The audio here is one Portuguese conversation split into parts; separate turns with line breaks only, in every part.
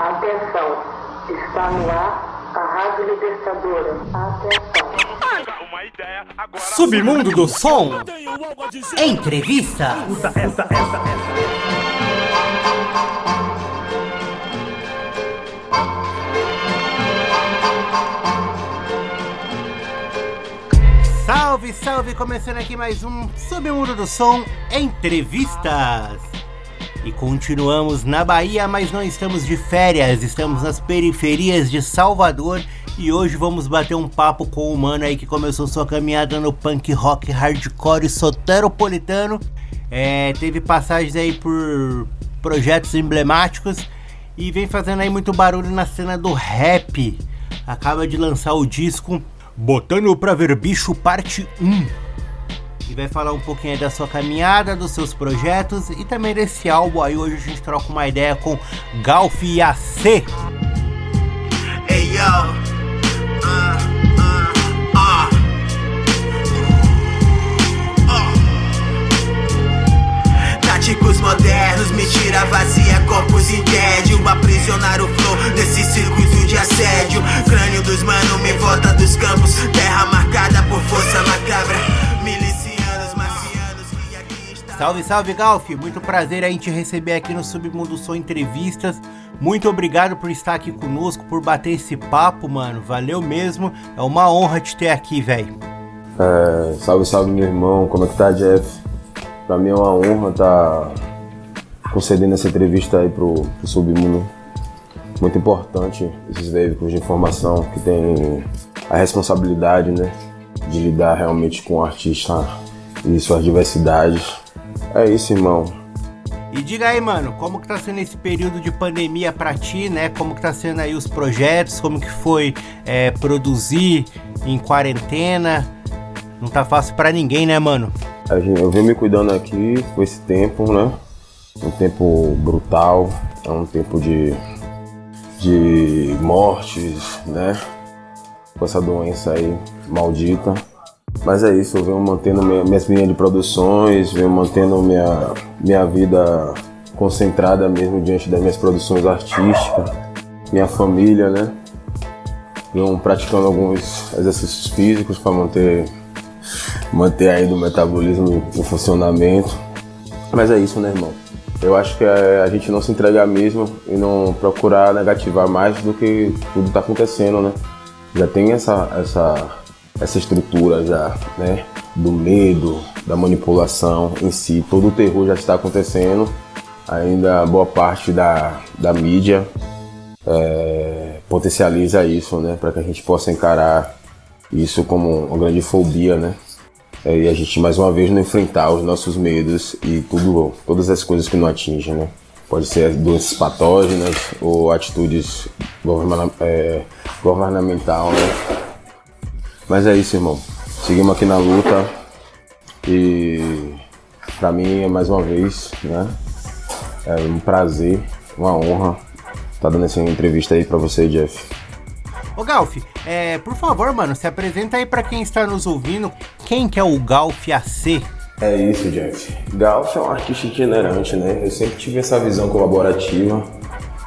Atenção, está no ar a Rádio Libertadora. Atenção.
Submundo do Som. Entrevista. Salve, salve! Começando aqui mais um Submundo do Som Entrevistas. E continuamos na Bahia, mas não estamos de férias, estamos nas periferias de Salvador e hoje vamos bater um papo com o mano aí que começou sua caminhada no punk rock hardcore soteropolitano. É, teve passagens aí por projetos emblemáticos e vem fazendo aí muito barulho na cena do rap. Acaba de lançar o disco Botando Pra Ver Bicho Parte 1 e vai falar um pouquinho da sua caminhada, dos seus projetos e também desse álbum aí. Hoje a gente troca uma ideia com Galf e AC. Hey, yo.
Táticos modernos, mentira vazia, corpos em tédio Aprisionar o flow nesse circuito de assédio Crânio dos mano, me volta dos campos Terra marcada por força macabra
Salve, salve, Galf! Muito prazer em te receber aqui no Submundo Som Entrevistas. Muito obrigado por estar aqui conosco, por bater esse papo, mano. Valeu mesmo. É uma honra te ter aqui, velho.
É, salve, salve, meu irmão. Como é que tá, Jeff? Pra mim é uma honra estar tá concedendo essa entrevista aí pro, pro Submundo. Muito importante esses veículos de informação que tem a responsabilidade, né, de lidar realmente com o artista e suas diversidades é isso, irmão.
E diga aí, mano, como que tá sendo esse período de pandemia para ti, né? Como que tá sendo aí os projetos, como que foi é, produzir em quarentena? Não tá fácil para ninguém, né, mano?
Eu venho me cuidando aqui com esse tempo, né? Um tempo brutal, é um tempo de, de mortes, né? Com essa doença aí maldita. Mas é isso, eu venho mantendo minhas linhas de produções, venho mantendo minha, minha vida concentrada mesmo diante das minhas produções artísticas, minha família, né? Venho praticando alguns exercícios físicos para manter, manter ainda o metabolismo em funcionamento. Mas é isso, né, irmão? Eu acho que é a gente não se entregar mesmo e não procurar negativar mais do que tudo está acontecendo, né? Já tem essa, essa essa estrutura já, né, do medo, da manipulação em si, todo o terror já está acontecendo. Ainda boa parte da, da mídia é, potencializa isso, né, para que a gente possa encarar isso como uma grande fobia, né, é, e a gente mais uma vez não enfrentar os nossos medos e tudo, todas as coisas que não atingem, né. Pode ser doenças patógenas ou atitudes é, governamental, né? Mas é isso, irmão. Seguimos aqui na luta e para mim é mais uma vez, né? É um prazer, uma honra estar tá dando essa entrevista aí para você, Jeff.
Ô Galf, é, por favor, mano, se apresenta aí para quem está nos ouvindo. Quem que é o Galf AC?
É isso, Jeff. Galf é um artista itinerante, né? Eu sempre tive essa visão colaborativa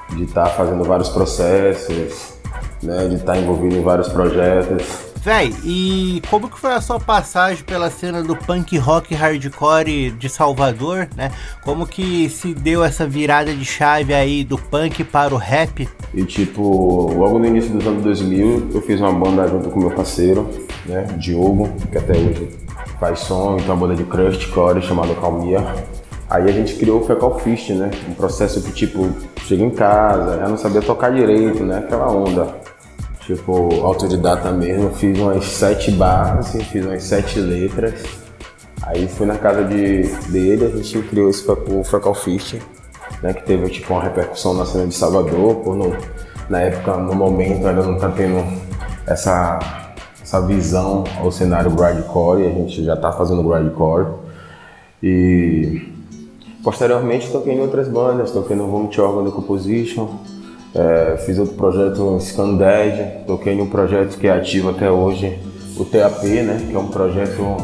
de estar tá fazendo vários processos, né? De estar tá envolvido em vários projetos.
Véi, e como que foi a sua passagem pela cena do punk rock hardcore de Salvador, né? Como que se deu essa virada de chave aí do punk para o rap?
E tipo, logo no início dos anos 2000, eu fiz uma banda junto com meu parceiro, né, Diogo, que até hoje faz som, então uma banda de crust core chamada Calmia. Aí a gente criou o Fecal Fist, né? Um processo que tipo, chega em casa, já não sabia tocar direito, né? Aquela onda tipo, autodidata mesmo, fiz umas sete barras, fiz umas sete letras. Aí fui na casa de, dele, a gente criou esse, o Freckle Fist, né, que teve tipo, uma repercussão na cena de Salvador, por no, na época, no momento, ainda não tá tendo essa, essa visão ao cenário grindcore, a gente já tá fazendo grindcore. E posteriormente toquei em outras bandas, toquei no Home Organ Composition, é, fiz outro projeto Scan Dead, toquei em um projeto que é ativo até hoje, o TAP, né? Que é um projeto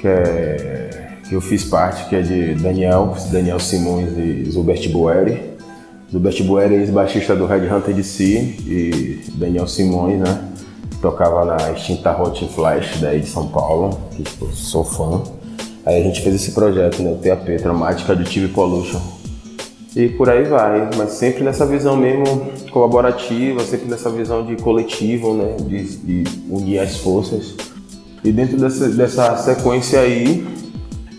que, é, que eu fiz parte, que é de Daniel, Daniel Simões e Zubert Bueri. do Bert Buer, ex-baixista do Red Hunter DC e Daniel Simões, né? Tocava na extinta Hot Flash daí de São Paulo, que tipo, sou fã. Aí a gente fez esse projeto, né? O TAP, Traumática Additive Pollution. E por aí vai, mas sempre nessa visão mesmo colaborativa, sempre nessa visão de coletivo, né? De, de unir as forças. E dentro dessa, dessa sequência aí,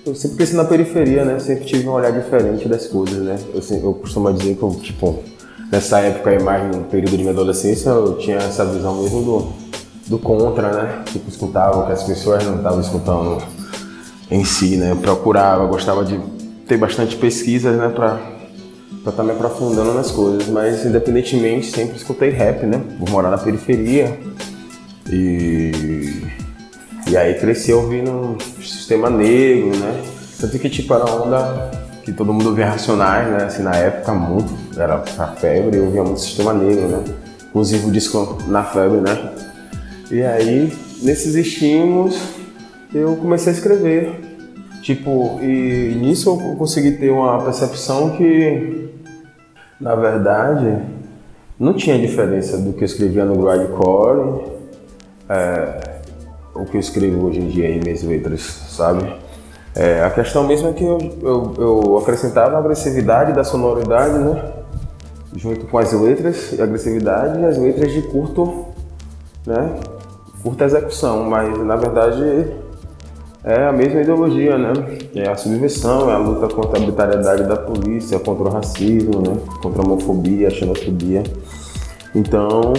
eu sempre cresci na periferia, né? Sempre tive um olhar diferente das coisas, né? Eu, eu costumo dizer que, eu, tipo, nessa época, mais no período de minha adolescência, eu tinha essa visão mesmo do, do contra, né? Tipo, escutava o que as pessoas não estavam escutando em si, né? Eu procurava, gostava de ter bastante pesquisas, né? Pra estar tá me aprofundando nas coisas, mas independentemente, sempre escutei rap, né? Por morar na periferia. E e aí cresci ouvindo Sistema Negro, né? Tanto que tipo era onda que todo mundo via Racionais, né? Assim, na época muito, era a febre, eu ouvia muito Sistema Negro, né? Inclusive o disco Na Febre, né? E aí, nesses estímulos, eu comecei a escrever. Tipo, e nisso eu consegui ter uma percepção que, na verdade, não tinha diferença do que eu escrevia no grindcore, é, o que eu escrevo hoje em dia em minhas letras, sabe? É, a questão mesmo é que eu, eu, eu, acrescentava a agressividade da sonoridade, né? Junto com as letras, agressividade e as letras de curto, né? Curta execução, mas na verdade é a mesma ideologia, né? É a subversão, é a luta contra a arbitrariedade da polícia, contra o racismo, né? Contra a homofobia, a xenofobia. Então,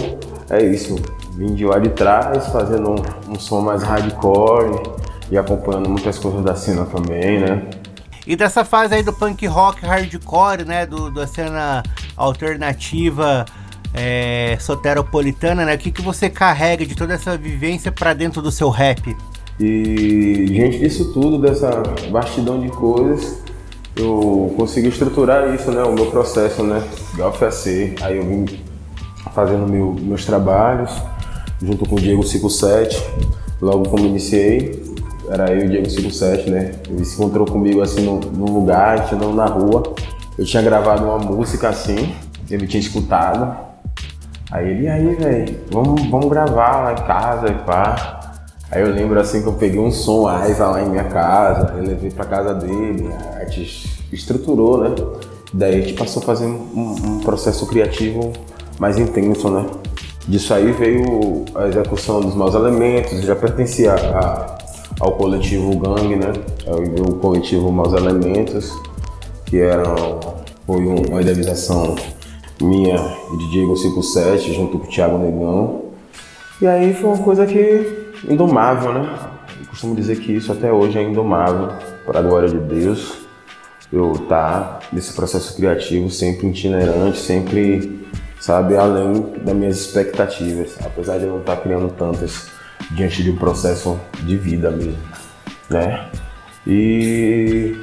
é isso vim de lá de trás, fazendo um, um som mais hardcore e acompanhando muitas coisas da cena também, né?
E dessa fase aí do punk rock hardcore, né? Do, da cena alternativa é, soteropolitana, né? O que, que você carrega de toda essa vivência para dentro do seu rap?
E diante disso tudo, dessa vastidão de coisas, eu consegui estruturar isso, né? O meu processo, né? De OFAC. Aí eu vim fazendo meu, meus trabalhos, junto com o Diego 57. Logo como iniciei, era eu e o Diego 57, né? Ele se encontrou comigo assim num, num lugar, andando na rua. Eu tinha gravado uma música assim, ele tinha escutado. Aí ele, aí, velho, vamos, vamos gravar lá em casa e pá. Aí eu lembro assim que eu peguei um som Aiva lá em minha casa, eu levei pra casa dele, a gente estruturou, né? Daí a gente passou a fazer um, um processo criativo mais intenso, né? Disso aí veio a execução dos maus elementos, já pertencia a, ao coletivo Gang, né? O coletivo Maus Elementos, que era, foi uma idealização minha e de Diego 57, junto com o Thiago Negão. E aí foi uma coisa que indomável, né? Eu costumo dizer que isso até hoje é indomável, para a glória de Deus. Eu tá nesse processo criativo sempre itinerante, sempre sabe, além das minhas expectativas, apesar de eu não estar criando tantas diante de um processo de vida mesmo, né? E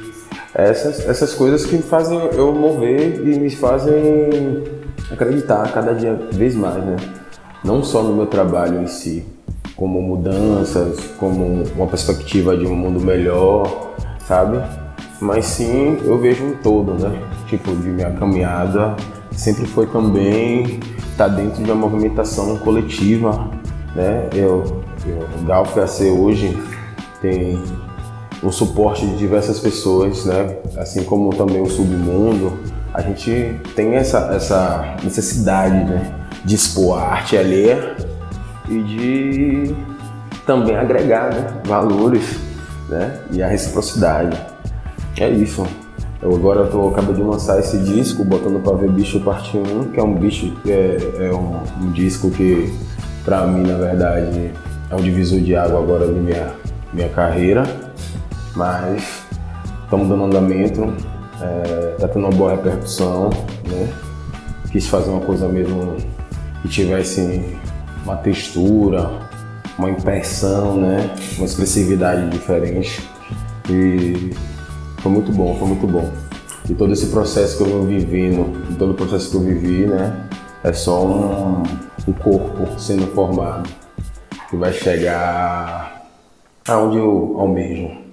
essas, essas coisas que fazem eu mover e me fazem acreditar cada dia vez mais, né? Não só no meu trabalho em si, como mudanças, como uma perspectiva de um mundo melhor, sabe? Mas sim, eu vejo um todo, né? Tipo, de minha caminhada sempre foi também estar tá dentro de uma movimentação coletiva, né? Eu, eu, Galf AC hoje tem o suporte de diversas pessoas, né? Assim como também o submundo, a gente tem essa, essa necessidade, né? De expor a arte alheia e de também agregar né? valores, né? E a reciprocidade. É isso. Eu agora tô, acabei de lançar esse disco, Botando Pra Ver Bicho Parte 1, que é um bicho, é, é um, um, disco que, pra mim, na verdade, é um divisor de água agora na minha, minha carreira, mas estamos dando andamento, é, tá tendo uma boa repercussão, né? Quis fazer uma coisa mesmo que tivesse uma textura, uma impressão, né? Uma expressividade diferente. E foi muito bom, foi muito bom. E todo esse processo que eu venho vivendo, todo o processo que eu vivi, né, é só um, um corpo sendo formado que vai chegar aonde eu almejo.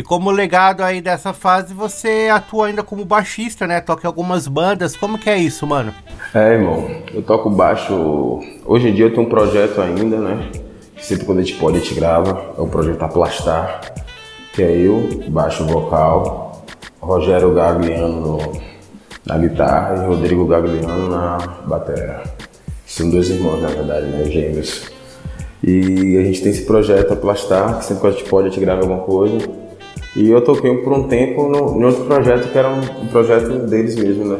E como legado aí dessa fase, você atua ainda como baixista, né? Toca em algumas bandas. Como que é isso, mano?
É, irmão. Eu toco baixo. Hoje em dia eu tenho um projeto ainda, né? Sempre quando a gente pode, a gente grava. É o projeto Aplastar. Que é eu, baixo vocal, Rogério Gagliano no, na guitarra e Rodrigo Gagliano na bateria. São dois irmãos, na verdade, né? Gêmeos. E a gente tem esse projeto Aplastar, que sempre que a gente pode, a gente grava alguma coisa. E eu toquei por um tempo no, em outro projeto que era um, um projeto deles mesmo, né?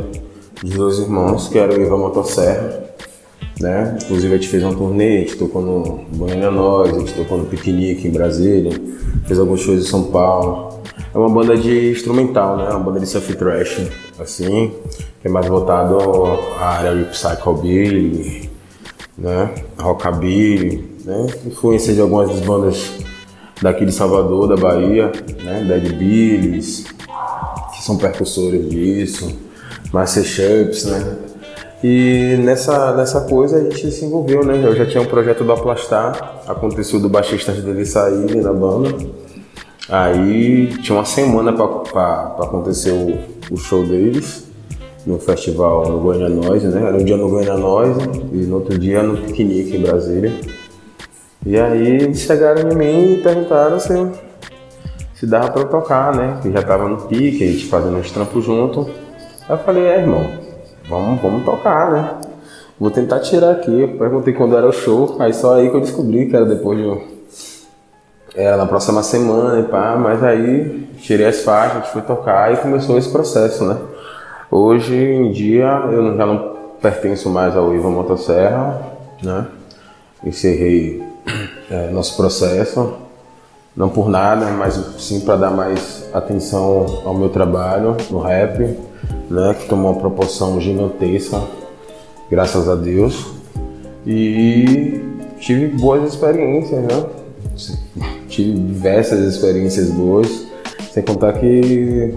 De dois irmãos, que era o Ivan Motosserra, né? Inclusive a gente fez uma turnê, a gente tocou no Goiânia Nós, a gente tocou no Piquenique em Brasília, fez alguns shows em São Paulo. É uma banda de instrumental, né? Uma banda de surf thrash, assim, que é mais voltado à área de psychobilly, né? Rockabilly, né? Influência de algumas das bandas daqui de Salvador, da Bahia, né? Dead Billys, que são percussores disso, Master Sharps, né? E nessa, nessa coisa a gente se envolveu, né? Eu já tinha um projeto do Aplastar, aconteceu do baixista dele sair na banda. Aí tinha uma semana para acontecer o, o, show deles no festival no Goiânia Noise, né? Era um dia no Goiânia Noise e no outro dia no Piquenique em Brasília. E aí chegaram em mim e perguntaram se, se dava para eu tocar, né? Que já tava no pique, a gente fazendo uns trampos junto. Aí eu falei, é irmão, vamos, vamos tocar, né? Vou tentar tirar aqui. Eu perguntei quando era o show, aí só aí que eu descobri que era depois de. Era na próxima semana e pá, mas aí tirei as faixas, a gente foi tocar e começou esse processo, né? Hoje em dia eu já não pertenço mais ao Ivan Motosserra, né? Encerrei é, nosso processo, não por nada, mas sim para dar mais atenção ao meu trabalho no rap, né, que tomou uma proporção gigantesca, graças a Deus. E tive boas experiências, né? Tive diversas experiências boas, sem contar que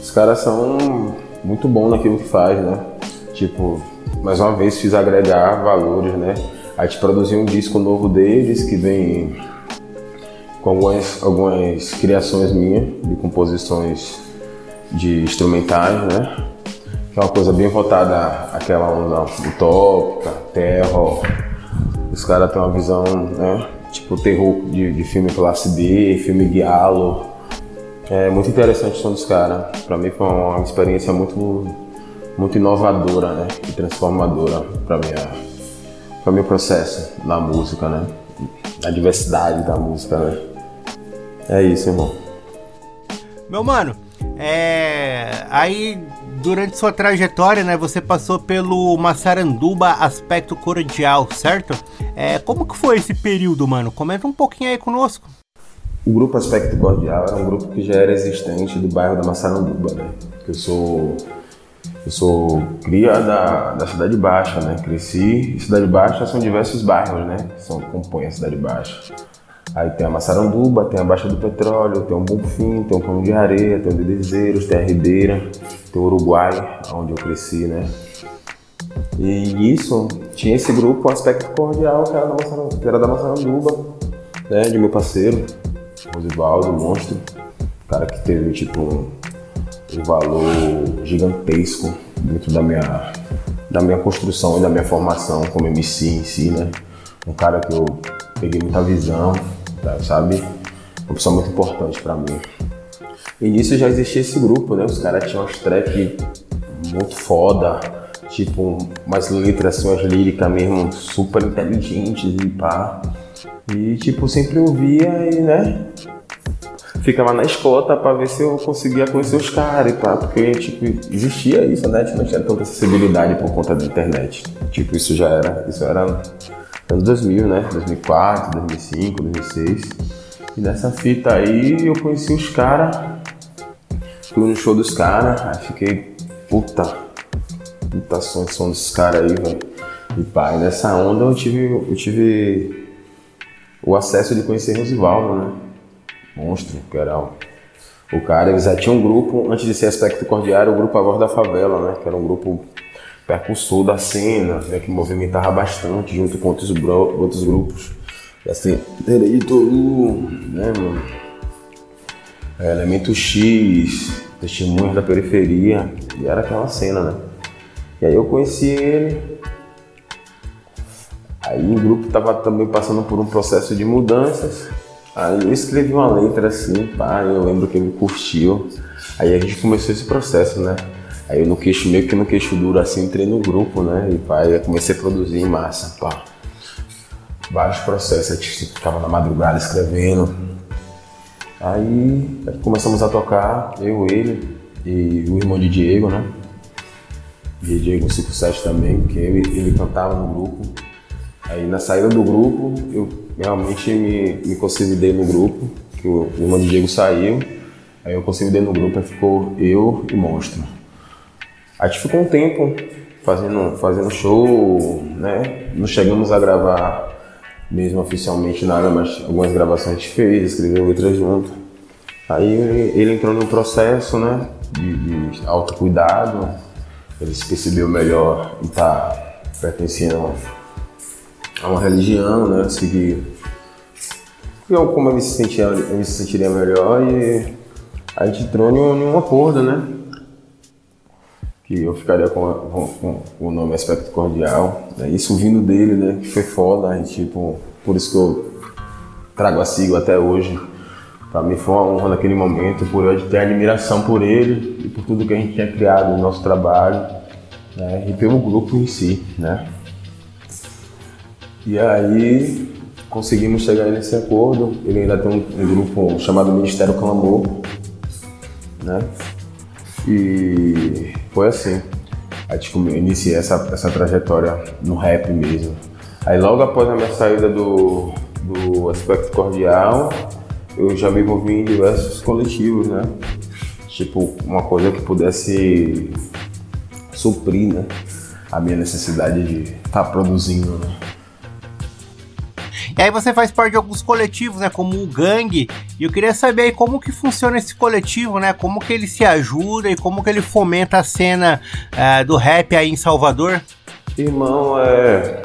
os caras são muito bons naquilo que faz, né? Tipo, mais uma vez fiz agregar valores, né? A gente produziu um disco novo deles que vem com algumas, algumas criações minhas, de composições de instrumentais, né? Que é uma coisa bem voltada àquela onda utópica, terror. Os caras têm uma visão, né? Tipo terror de, de filme classe B, filme guialo. É muito interessante o som dos caras. Pra mim foi uma experiência muito, muito inovadora, né? E transformadora pra minha para o meu processo na música, né? A diversidade da música, né? É isso, irmão.
Meu mano, é... aí durante sua trajetória, né, você passou pelo Massaranduba Aspecto Cordial, certo? É, como que foi esse período, mano? Comenta um pouquinho aí conosco.
O grupo Aspecto Cordial era um grupo que já era existente do bairro da Massaranduba, né? Eu sou eu sou cria da, da Cidade Baixa, né? Cresci. Cidade Baixa são diversos bairros, né? Que são, compõem a Cidade Baixa. Aí tem a Massaranduba, tem a Baixa do Petróleo, tem o Bonfim, tem o Cão de Areia, tem o Dedezeiros, tem a Ribeira, tem o Uruguai, onde eu cresci, né? E isso, tinha esse grupo, o Aspecto Cordial, que era da Massaranduba, que era da Massaranduba né? De meu parceiro, Rosivaldo, monstro. Cara que teve, tipo, valor gigantesco dentro da minha, da minha construção e da minha formação como MC em si, né? Um cara que eu peguei muita visão, tá, sabe? Uma pessoa muito importante para mim. E nisso já existia esse grupo, né? Os caras tinham uns trap muito foda, tipo, umas letras, assim, umas líricas mesmo super inteligentes e pá. E, tipo, sempre ouvia e, né? Ficava na escota para ver se eu conseguia conhecer os caras e pá, porque tipo, existia isso, né? Gente não tinha tanta acessibilidade por conta da internet. Tipo, isso já era, isso era anos 2000, né? 2004, 2005, 2006. E nessa fita aí eu conheci os caras, fui no show dos caras, aí fiquei, puta, puta som, som desses caras aí, velho. E e nessa onda eu tive, eu tive o acesso de conhecer Rosivaldo, né? Monstro, era o cara. Eles já tinham um grupo, antes de ser Aspecto Cordiário, o grupo A Voz da Favela, né? Que era um grupo percussor da cena, né, que movimentava bastante junto com outros, outros grupos. Assim, Direito, né, mano? é, Elemento X, Testemunhos da Periferia, e era aquela cena, né? E aí eu conheci ele, aí o grupo estava também passando por um processo de mudanças, aí eu escrevi uma letra assim, pá, eu lembro que ele curtiu, aí a gente começou esse processo, né? Aí eu no queixo, meio que no queixo duro assim, entrei no grupo, né? E pá, eu comecei a produzir em massa, pá. Vários processos, a gente ficava na madrugada escrevendo. Aí começamos a tocar, eu, ele e o irmão de Diego, né? E Diego 57 também, que ele cantava no grupo. Aí na saída do grupo, eu realmente me, me consolidei no grupo, que o, irmão de Diego saiu. Aí eu consolidei no grupo e ficou eu e Monstro. A gente ficou um tempo fazendo, fazendo show, né? Não chegamos a gravar mesmo oficialmente nada, mas algumas gravações a gente fez, escreveu letras junto. Aí ele entrou num processo, né? De, de autocuidado, ele se percebeu melhor estar tá pertencendo a uma religião, né? Seguir como ele se, sentia, ele se sentiria melhor e a gente entrou em um, acordo, né? que eu ficaria com, com, com, o nome Aspecto Cordial. Né? Isso vindo dele, né? Que foi foda, e, tipo, por isso que eu trago a sigla até hoje. Para mim foi uma honra naquele momento, por eu ter admiração por ele e por tudo que a gente tinha criado no nosso trabalho né? e pelo grupo em si, né? E aí conseguimos chegar nesse acordo. Ele ainda tem um, um grupo chamado Ministério Clamor, né? E foi assim. Aí tipo, iniciei essa, essa trajetória no rap mesmo. Aí logo após a minha saída do, do Aspecto Cordial, eu já me envolvi em diversos coletivos, né? Tipo, uma coisa que pudesse suprir, né? A minha necessidade de estar tá produzindo, né?
E aí você faz parte de alguns coletivos, né, como o Gangue, e eu queria saber aí como que funciona esse coletivo, né, como que ele se ajuda e como que ele fomenta a cena uh, do rap aí em Salvador.
Irmão, é...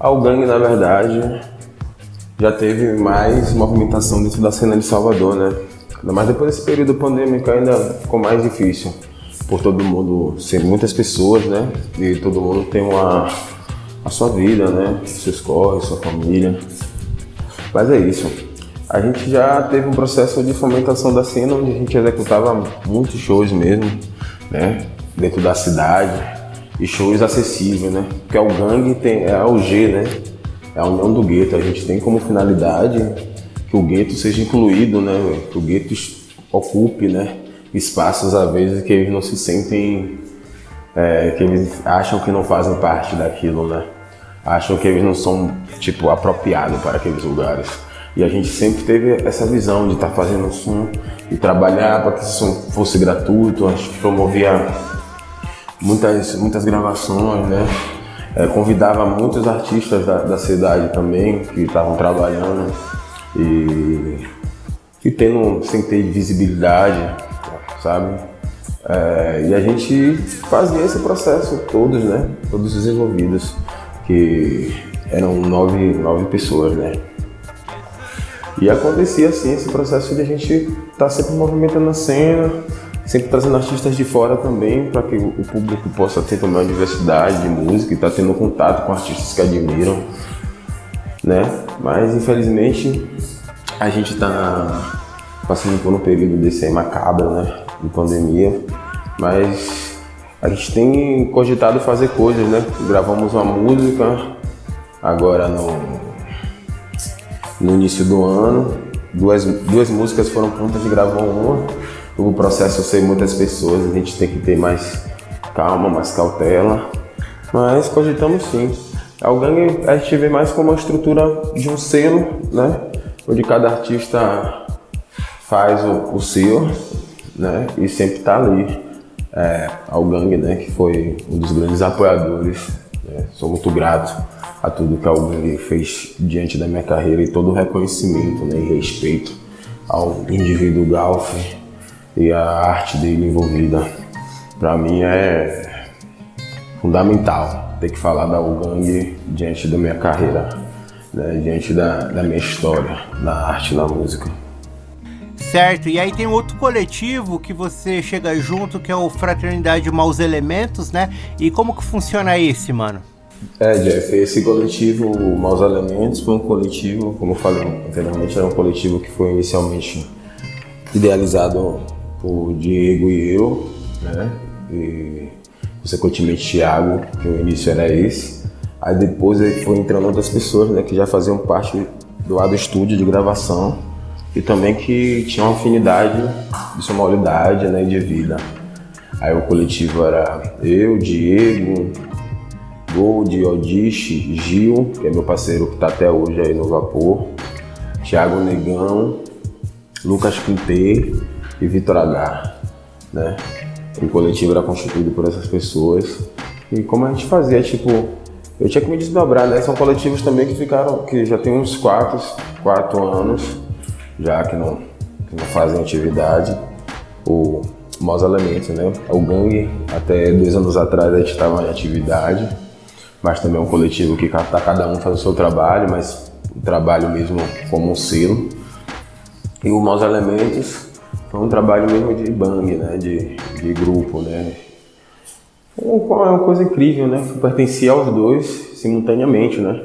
o Gangue, na verdade, já teve mais movimentação dentro da cena de Salvador, né? Mais depois desse período pandêmico ainda ficou mais difícil. Por todo mundo ser muitas pessoas, né? E todo mundo tem uma a sua vida, né? Seus corres, sua família. Mas é isso. A gente já teve um processo de fomentação da cena onde a gente executava muitos shows mesmo, né? Dentro da cidade e shows acessíveis, né? Porque o gangue tem é o G, né? É a união do gueto. A gente tem como finalidade que o gueto seja incluído, né? Que o gueto ocupe, né? Espaços às vezes que eles não se sentem, é, que eles acham que não fazem parte daquilo, né? Acham que eles não são tipo apropriados para aqueles lugares. E a gente sempre teve essa visão de estar tá fazendo som e trabalhar para que esse som fosse gratuito. A gente promovia muitas, muitas gravações, né? É, convidava muitos artistas da, da cidade também que estavam trabalhando e, e tendo, sem ter visibilidade, sabe? É, e a gente fazia esse processo todos, né? Todos os envolvidos que eram nove, nove pessoas, né? E acontecia assim esse processo de a gente estar tá sempre movimentando a cena, sempre trazendo artistas de fora também, para que o público possa ter também uma diversidade de música e estar tá tendo contato com artistas que admiram, né? Mas infelizmente a gente está passando por um período desse aí macabro, né? De pandemia, mas a gente tem cogitado fazer coisas, né? Gravamos uma música agora no, no início do ano. Duas, duas músicas foram prontas de gravar uma. O processo ser muitas pessoas, a gente tem que ter mais calma, mais cautela. Mas cogitamos sim. A Gang a gente vê mais como uma estrutura de um selo, né? Onde cada artista faz o, o seu, né? E sempre tá ali é, ao Gang, né, que foi um dos grandes apoiadores. Né? Sou muito grato a tudo que a Gang fez diante da minha carreira e todo o reconhecimento né, e respeito ao indivíduo Galf e a arte dele envolvida. Para mim é fundamental ter que falar da Gang diante da minha carreira, né, diante da, da minha história na arte na música.
Certo, e aí tem outro coletivo que você chega junto, que é o Fraternidade Maus Elementos, né? E como que funciona esse, mano?
É, Jeff, esse coletivo Maus Elementos foi um coletivo, como eu falei anteriormente, era um coletivo que foi inicialmente idealizado por Diego e eu, né? E consequentemente Thiago, que o início era esse. Aí depois foi entrando outras pessoas, né, que já faziam parte do lado do estúdio de gravação e também que tinham afinidade de sonoridade, né, de vida. Aí o coletivo era eu, Diego, Gold, Odiche, Gil, que é meu parceiro que está até hoje aí no Vapor, Thiago Negão, Lucas Quintê e Vitor H. Né? O coletivo era constituído por essas pessoas. E como a gente fazia, tipo, eu tinha que me desdobrar, né? São coletivos também que ficaram, que já tem uns quatro, quatro anos, já que não, que não fazem atividade. O Maus Elementos, né? O Gangue, até dois anos atrás a gente estava em atividade, mas também é um coletivo que tá cada um faz o seu trabalho, mas o trabalho mesmo como um selo. E o Maus Elementos foi um trabalho mesmo de bang, né? De, de grupo, né? É uma coisa incrível, né? Que pertencia aos dois simultaneamente, né?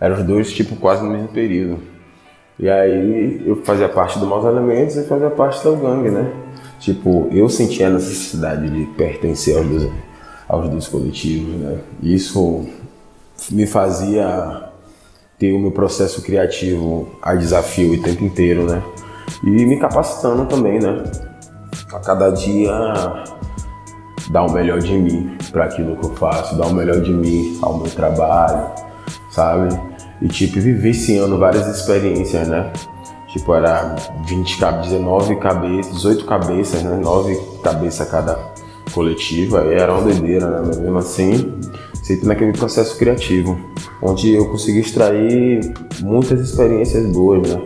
Eram os dois, tipo, quase no mesmo período. E aí eu fazia parte do Maus Elementos e fazia parte do gangue, né? Tipo, eu sentia a necessidade de pertencer aos dois, aos dois coletivos, né? Isso me fazia ter o meu processo criativo a desafio o tempo inteiro, né? E me capacitando também, né? A cada dia dar o melhor de mim para aquilo que eu faço, dar o melhor de mim ao meu trabalho, sabe? E tipo, vivenciando várias experiências, né? Tipo, era 20, 19 cabeças, 18 cabeças, né? 9 cabeças cada coletiva, aí era uma doideira, né? Mas mesmo assim, sempre naquele processo criativo, onde eu consegui extrair muitas experiências boas, né?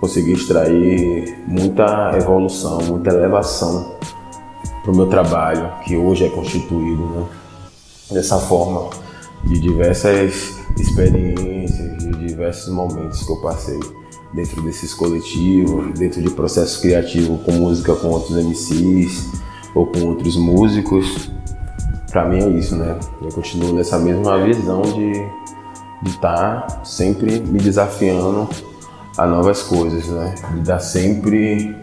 Consegui extrair muita evolução, muita elevação para o meu trabalho, que hoje é constituído né? dessa forma, de diversas experiências, diversos momentos que eu passei dentro desses coletivos, dentro de processo criativo com música com outros MCs ou com outros músicos. Para mim é isso, né? Eu continuo nessa mesma visão de estar tá sempre me desafiando a novas coisas, né? De dar sempre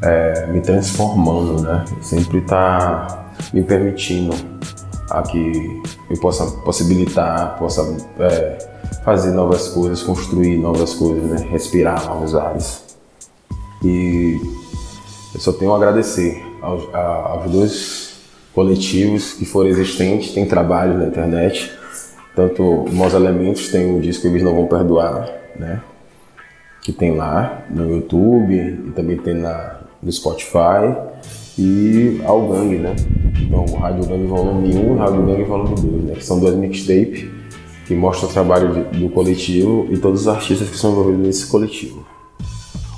é, me transformando, né? Sempre está me permitindo a que eu possa possibilitar, possa é, fazer novas coisas, construir novas coisas, né? respirar novos ares. E eu só tenho a agradecer aos, a, aos dois coletivos que foram existentes, tem trabalho na internet, tanto Maus Elementos tem o disco Eles Não Vão Perdoar, né? que tem lá no YouTube e também tem na, no Spotify e ao Gang, né? Então, Rádio Gang Volume 1 e Rádio Gang Volume 2, né? Que são dois mixtapes que mostram o trabalho do coletivo e todos os artistas que são envolvidos nesse coletivo.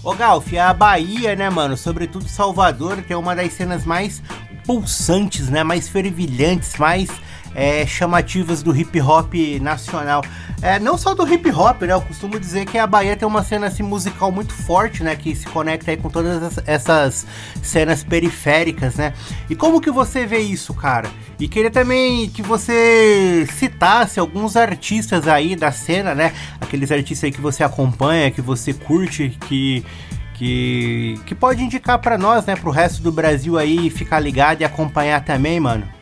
Ô Galf, a Bahia, né, mano, sobretudo Salvador, que é uma das cenas mais pulsantes, né, mais fervilhantes, mais é, chamativas do hip hop nacional. É, não só do hip hop, né? Eu costumo dizer que a Bahia tem uma cena assim, musical muito forte, né? Que se conecta aí com todas essas cenas periféricas, né? E como que você vê isso, cara? E queria também que você citasse alguns artistas aí da cena, né? Aqueles artistas aí que você acompanha, que você curte, que que, que pode indicar para nós, né, pro resto do Brasil aí ficar ligado e acompanhar também, mano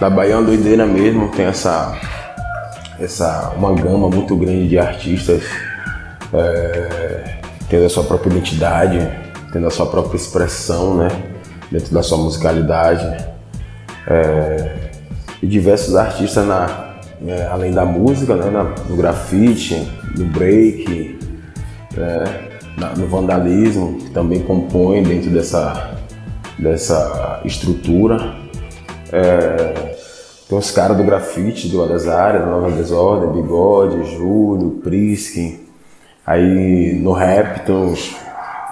da Bahia é uma doideira mesmo, tem essa, essa uma gama muito grande de artistas é, tendo a sua própria identidade, tendo a sua própria expressão, né? Dentro da sua musicalidade. É, e diversos artistas na, é, além da música, né? Na, no grafite, no break, é, na, no vandalismo, que também compõem dentro dessa, dessa estrutura. É, tem os caras do grafite, do Adasária, da Nova Desordem, Bigode, Júlio, Priskin. Aí no rap tem os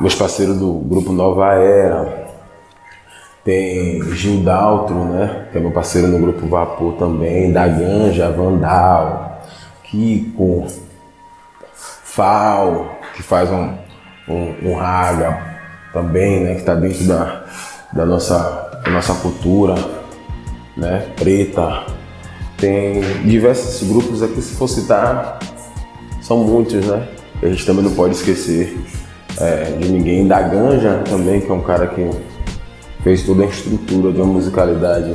meus parceiros do grupo Nova Era. Tem Gil Daltro, né? Que é meu parceiro no grupo Vapor também. Da Ganja, Vandal, Kiko, Fal, que faz um, um, um raga também, né, que está dentro da, da, nossa, da nossa cultura, né, preta. Tem diversos grupos aqui, se for citar, são muitos, né? A gente também não pode esquecer é, de ninguém. Da Ganja também, que é um cara que fez toda a estrutura de uma musicalidade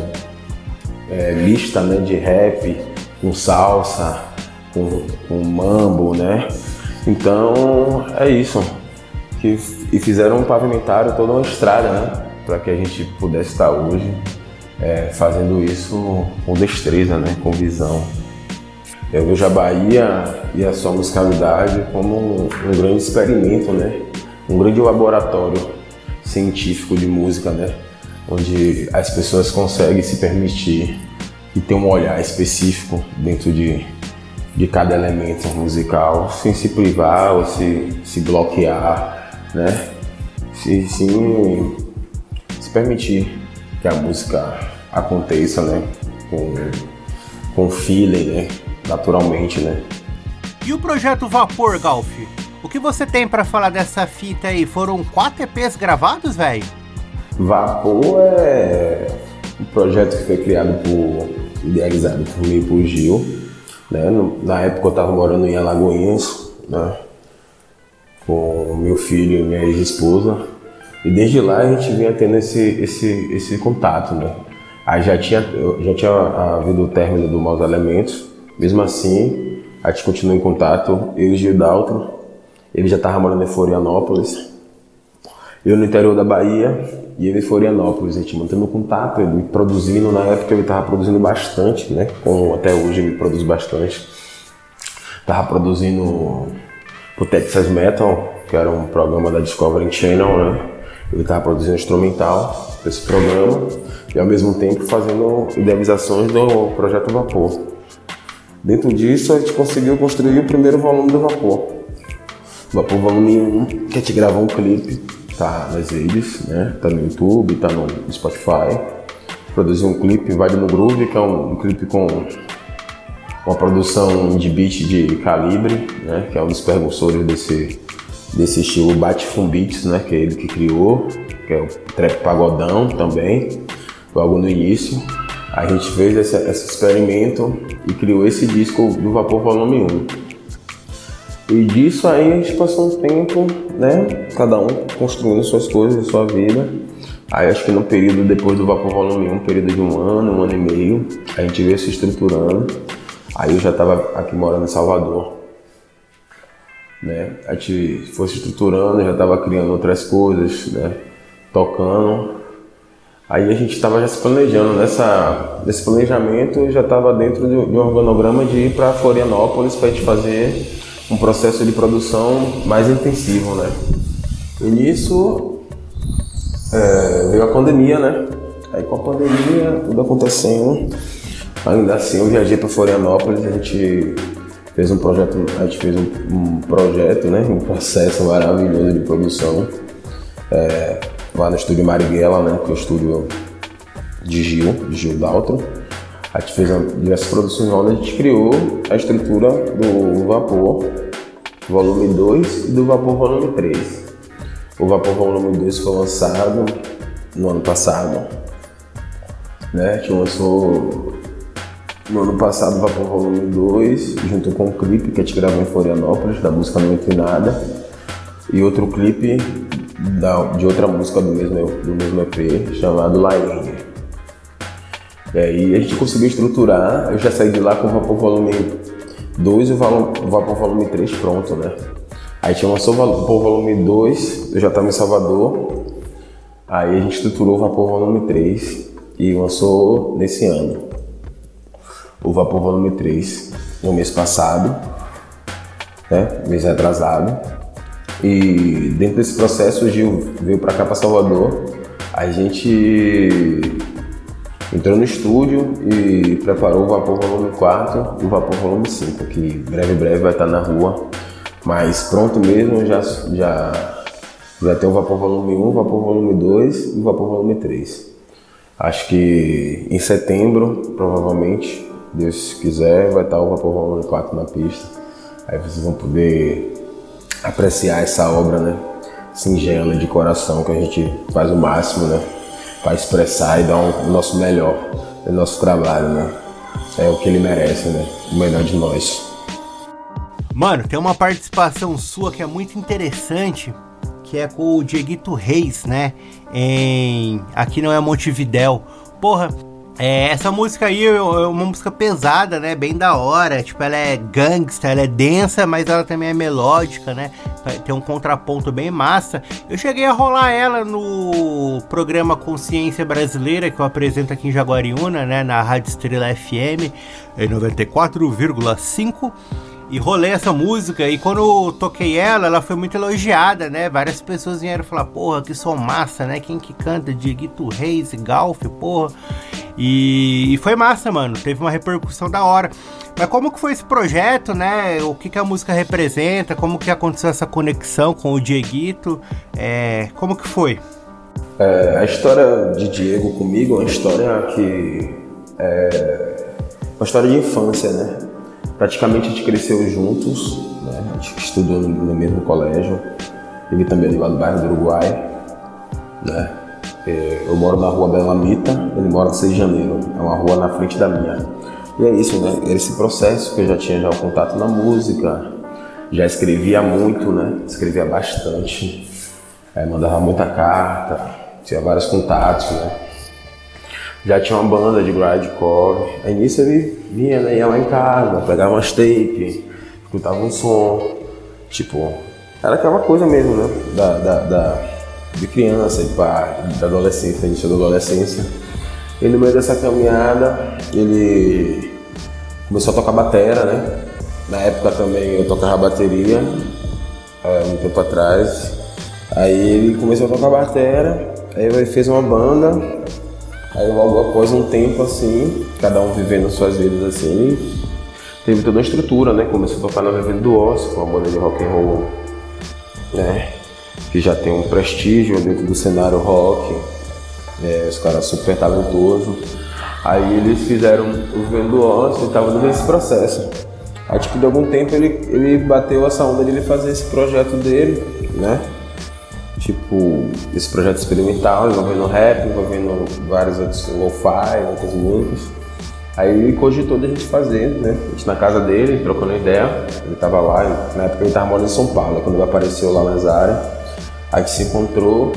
é, mista, né? De rap, com salsa, com, com mambo, né? Então é isso. Que, e fizeram um pavimentário, toda uma estrada, né? Para que a gente pudesse estar hoje é, fazendo isso com destreza, né? Com visão. Eu vejo a Bahia e a sua musicalidade como um, um grande experimento, né? Um grande laboratório científico de música, né? Onde as pessoas conseguem se permitir e ter um olhar específico dentro de, de cada elemento musical, sem se privar ou se, se bloquear, né? Se, sim se permitir que a música aconteça, né? Com, com feeling, né? Naturalmente, né?
E o projeto Vapor, Golf? O que você tem para falar dessa fita aí? Foram quatro EPs gravados, velho?
Vapor é um projeto que foi criado por, idealizado por mim e por Gil. Né? Na época eu estava morando em Alagoinhas, né? com meu filho e minha ex-esposa. E desde lá a gente vinha tendo esse, esse, esse contato, né? Aí já tinha, já tinha havido o término do Maus Elementos, mesmo assim, a gente continua em contato, eu e Gil Daltro, ele já estava morando em Florianópolis, eu no interior da Bahia e ele em Florianópolis, a gente mantendo contato, ele produzindo, na época ele estava produzindo bastante, né, como até hoje ele produz bastante, estava produzindo o Texas Metal, que era um programa da Discovery Channel, né, ele estava produzindo instrumental desse programa e ao mesmo tempo fazendo idealizações do projeto Vapor. Dentro disso a gente conseguiu construir o primeiro volume do Vapor. Vapor Volume 1, que a gente gravou um clipe, tá nas redes, né? Tá no YouTube, tá no Spotify. Produziu um clipe, Vale no Groove, que é um, um clipe com uma produção de beat de calibre, né? Que é um dos precursores desse, desse estilo Bate Beats, né? Que é ele que criou, que é o trap pagodão também, logo no início. A gente fez esse, esse experimento e criou esse disco do Vapor Volume 1. E disso aí a gente passou um tempo, né? Cada um construindo suas coisas, sua vida. Aí acho que no período depois do Vapor Volume 1, período de um ano, um ano e meio, a gente veio se estruturando. Aí eu já estava aqui morando em Salvador. Né? A gente foi se estruturando, já estava criando outras coisas, né? Tocando. Aí a gente estava já se planejando nessa, nesse planejamento, já estava dentro de, um organograma de ir para Florianópolis para a gente fazer um processo de produção mais intensivo, né? E nisso é, veio a pandemia, né? Aí com a pandemia, tudo acontecendo. Ainda assim, eu viajei para Florianópolis, a gente fez um projeto, a gente fez um, um projeto, né? Um processo maravilhoso de produção. É, lá no estúdio Marighella, né, que é o estúdio de Gil, de Gil Daltro. A gente fez diversas produções onde a gente criou a estrutura do Vapor Volume 2 e do Vapor Volume 3. O Vapor Volume 2 foi lançado no ano passado. Né? A gente lançou no ano passado o Vapor Volume 2, junto com um clipe que a gente gravou em Florianópolis, da música Não Entre Nada, e outro clipe da, de outra música do mesmo, do mesmo EP, chamado Laine. E aí a gente conseguiu estruturar, eu já saí de lá com o Vapor Volume 2 e o Vapor Volume 3 pronto, né? Aí tinha lançou o Vapor Volume 2, eu já estava em Salvador, aí a gente estruturou o Vapor Volume 3 e lançou nesse ano. O Vapor Volume 3 no mês passado, né? Mês atrasado. E dentro desse processo, o Gil veio para cá, para Salvador. A gente entrou no estúdio e preparou o Vapor Volume 4 e o Vapor Volume 5, que breve, breve vai estar na rua. Mas pronto mesmo, já, já, já tem o Vapor Volume 1, o Vapor Volume 2 e o Vapor Volume 3. Acho que em setembro, provavelmente, Deus quiser, vai estar o Vapor Volume 4 na pista. Aí vocês vão poder apreciar essa obra, né? singela, de coração, que a gente faz o máximo, né? Para expressar e dar o nosso melhor no nosso trabalho, né? É o que ele merece, né? O melhor de nós.
Mano, tem uma participação sua que é muito interessante, que é com o Dieguito Reis, né? Em Aqui Não É Montevidéu. Porra, é, essa música aí é uma música pesada, né? Bem da hora. Tipo, ela é gangsta, ela é densa, mas ela também é melódica, né? Tem um contraponto bem massa. Eu cheguei a rolar ela no programa Consciência Brasileira, que eu apresento aqui em Jaguariúna, né? Na Rádio Estrela FM, 94,5 e rolei essa música e quando eu toquei ela, ela foi muito elogiada, né? Várias pessoas vieram falar, porra, que som massa, né? Quem que canta? Dieguito Reis, Galf, porra. E, e, foi massa, mano. Teve uma repercussão da hora. Mas como que foi esse projeto, né? O que, que a música representa? Como que aconteceu essa conexão com o Dieguito? É, como que foi?
É, a história de Diego comigo é uma história que... É uma história de infância, né? praticamente a gente cresceu juntos, né? a gente estudou no, mesmo colégio, ele também ali lá no bairro do Uruguai. Né? É, eu moro na rua Belamita, ele mora no 6 de janeiro, é uma rua na frente da minha. E é isso, né? Esse processo que eu já tinha já o contato na música, já escrevia muito, né? Escrevia bastante, é, mandava muita carta, tinha vários contatos, né? já tinha uma banda de grindcore. Aí nisso ele vinha, né, ia lá em casa, pegava umas tape, escutava um som. Tipo, era aquela coisa mesmo, né? Da, da, da de criança, de pá, da adolescência, início da adolescência. E no meio dessa caminhada, ele começou a tocar batera, né? Na época também eu tocava bateria, é, um tempo atrás. Aí ele começou a tocar batera, aí ele fez uma banda, Aí logo após um tempo assim, cada um vivendo suas vidas assim, teve toda uma estrutura, né? Começou a tocar na Vivendo do Osso, com a banda de rock and roll, né? Que já tem um prestígio dentro do cenário rock, é, os caras super talentosos. Aí eles fizeram o Vivendo do Osso e estavam nesse processo. Aí tipo, de algum tempo ele, ele bateu essa onda de ele fazer esse projeto dele, né? tipo esse projeto experimental envolvendo rap, envolvendo vários outros lo-fi, outras músicas. Aí ele cogitou da gente fazer, né? A gente na casa dele, trocando ideia, ele tava lá, na época ele tava morando em São Paulo, quando ele apareceu lá nas áreas, a gente se encontrou,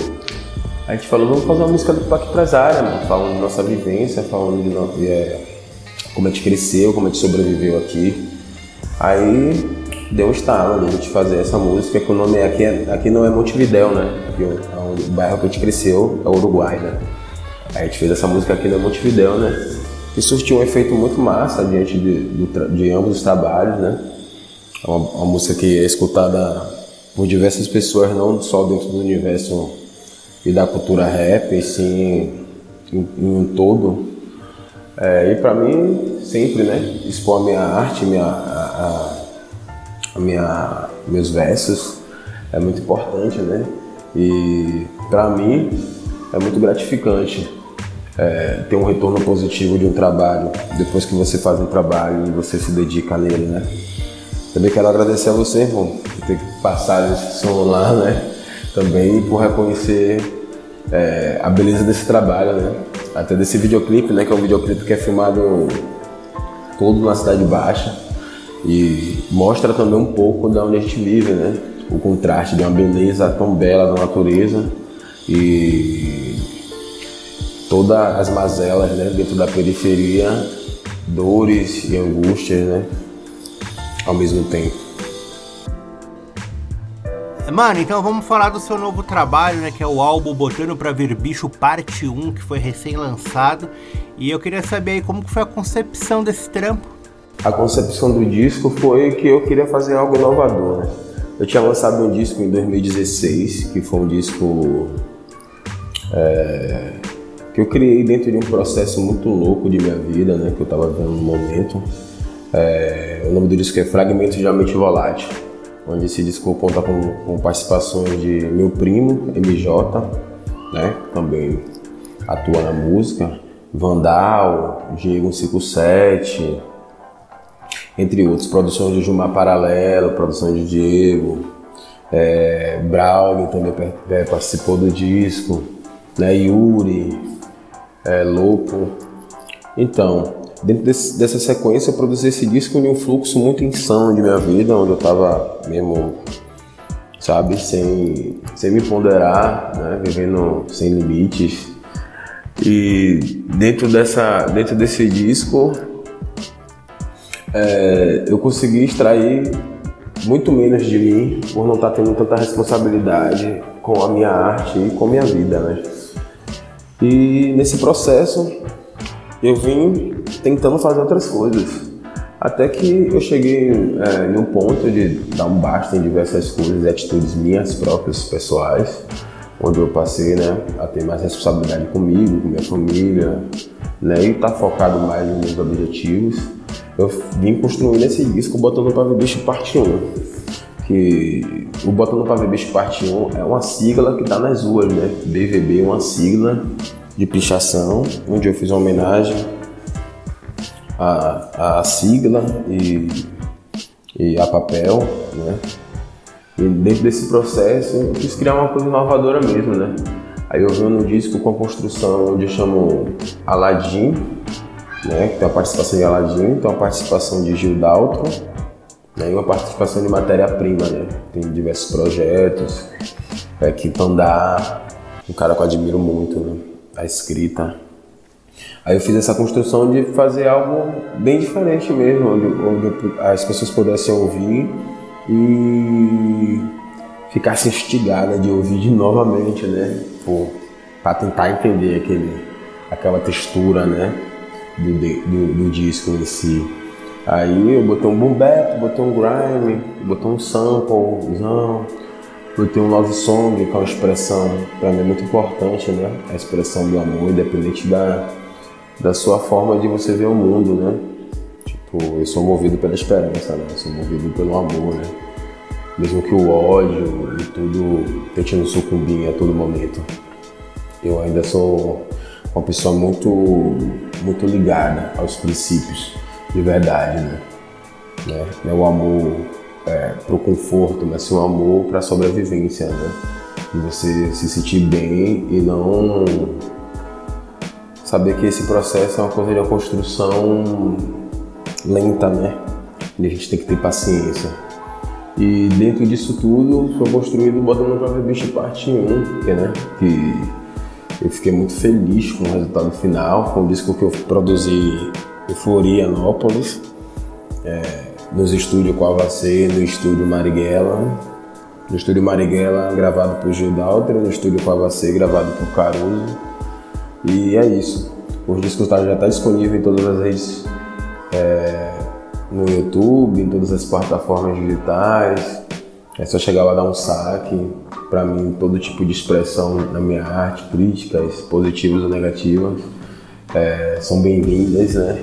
a gente falou, vamos fazer uma música do Pac Empresária, falando de nossa vivência, falando de, de é, como a gente cresceu, como a gente sobreviveu aqui. Aí deu um estalo de a gente fazer essa música, que o nome é aqui, é, aqui não é Montevidéu, né? Aqui, é o bairro que a gente cresceu é Uruguai, né? Aí a gente fez essa música aqui no Montevidéu, né? E surtiu um efeito muito massa diante de, de, de ambos os trabalhos, né? É uma, uma, música que é escutada por diversas pessoas, não só dentro do universo e da cultura rap, e sim em, em um todo. É, e para mim, sempre, né? Expor a minha arte, minha, a, a minha, meus versos é muito importante, né? E para mim é muito gratificante é, ter um retorno positivo de um trabalho depois que você faz um trabalho e você se dedica nele, né? Também quero agradecer a você, irmão, por ter passado esse som lá, né? Também por reconhecer é, a beleza desse trabalho, né? Até desse videoclipe, né? Que é um videoclipe que é filmado todo na Cidade Baixa e mostra também um pouco da onde a gente vive, né? O contraste de uma beleza tão bela da natureza e todas as mazelas né, dentro da periferia, dores e angústias, né? Ao mesmo tempo.
Mano, então vamos falar do seu novo trabalho, né? Que é o álbum Botando Pra Ver Bicho Parte 1, que foi recém-lançado. E eu queria saber aí como foi a concepção desse trampo
a concepção do disco foi que eu queria fazer algo inovador. Né? Eu tinha lançado um disco em 2016, que foi um disco é, que eu criei dentro de um processo muito louco de minha vida, né? que eu estava vivendo no momento. É, o nome do disco é Fragmentos de Mente Volátil, onde esse disco conta com, com participações de meu primo, MJ, né? também atua na música, Vandal, Diego 157, entre outros, produções de Gilmar Paralelo, produção de Diego, É, Braulio também é, participou do disco, né? Yuri, é, Lopo. Então, dentro desse, dessa sequência, eu produzi esse disco em um fluxo muito insano de minha vida, onde eu tava mesmo, sabe, sem, sem me ponderar, né? Vivendo sem limites. E dentro, dessa, dentro desse disco, é, eu consegui extrair muito menos de mim por não estar tá tendo tanta responsabilidade com a minha arte e com a minha vida, né? E nesse processo eu vim tentando fazer outras coisas. Até que eu cheguei é, ponto de dar um basta em diversas coisas e atitudes minhas próprias, pessoais, onde eu passei né, a ter mais responsabilidade comigo, com minha família, né, e estar tá focado mais nos meus objetivos eu vim construindo esse disco Botando para Ver Bicho Parte 1. Que o Botando para Ver Bicho Parte 1 é uma sigla que está nas ruas, né? BVB é uma sigla de pichação, onde eu fiz uma homenagem à, à sigla e, e a papel, né? E dentro desse processo eu quis criar uma coisa inovadora mesmo, né? Aí eu venho no disco com a construção onde eu chamo Aladdin, né, que tem a participação de Aladim, tem a participação de Gil Dalton né, e uma participação de matéria-prima. Né? Tem diversos projetos, é, Quintandá, um cara que eu admiro muito, né? A escrita. Aí eu fiz essa construção de fazer algo bem diferente mesmo, onde, onde as pessoas pudessem ouvir e ficassem instigadas de ouvir novamente, né? Para tentar entender aquele, aquela textura, né? do, do, do disco em si. Aí eu botei um boom bap, botei um grime, botei um samplezão, botei um love song, que é uma expressão para mim muito importante, né? A expressão do amor, independente da, da sua forma de você ver o mundo, né? Tipo, eu sou movido pela esperança, né? Eu sou movido pelo amor, né? Mesmo que o ódio e tudo tente nos sucumbir a todo momento. Eu ainda sou uma pessoa muito, muito ligada aos princípios de verdade, né? né? É o amor é, para o conforto, mas sim o amor para a sobrevivência, né? De você se sentir bem e não saber que esse processo é uma coisa de uma construção lenta, né? E a gente tem que ter paciência. E dentro disso tudo foi construído Botando para Bicho Parte 1, que, né? que eu fiquei muito feliz com o resultado final. Foi um disco que eu produzi em Florianópolis, é, nos estúdios Coavacê, no estúdio Marighella. No estúdio Marighella, gravado por Gil Dalter, no estúdio Coavacê, gravado por Caruso. E é isso. Os discos tá, já estão tá disponíveis em todas as redes, é, no YouTube, em todas as plataformas digitais. É só chegar lá dar um saque. Para mim, todo tipo de expressão na minha arte, críticas, positivas ou negativas, é, são bem-vindas, né?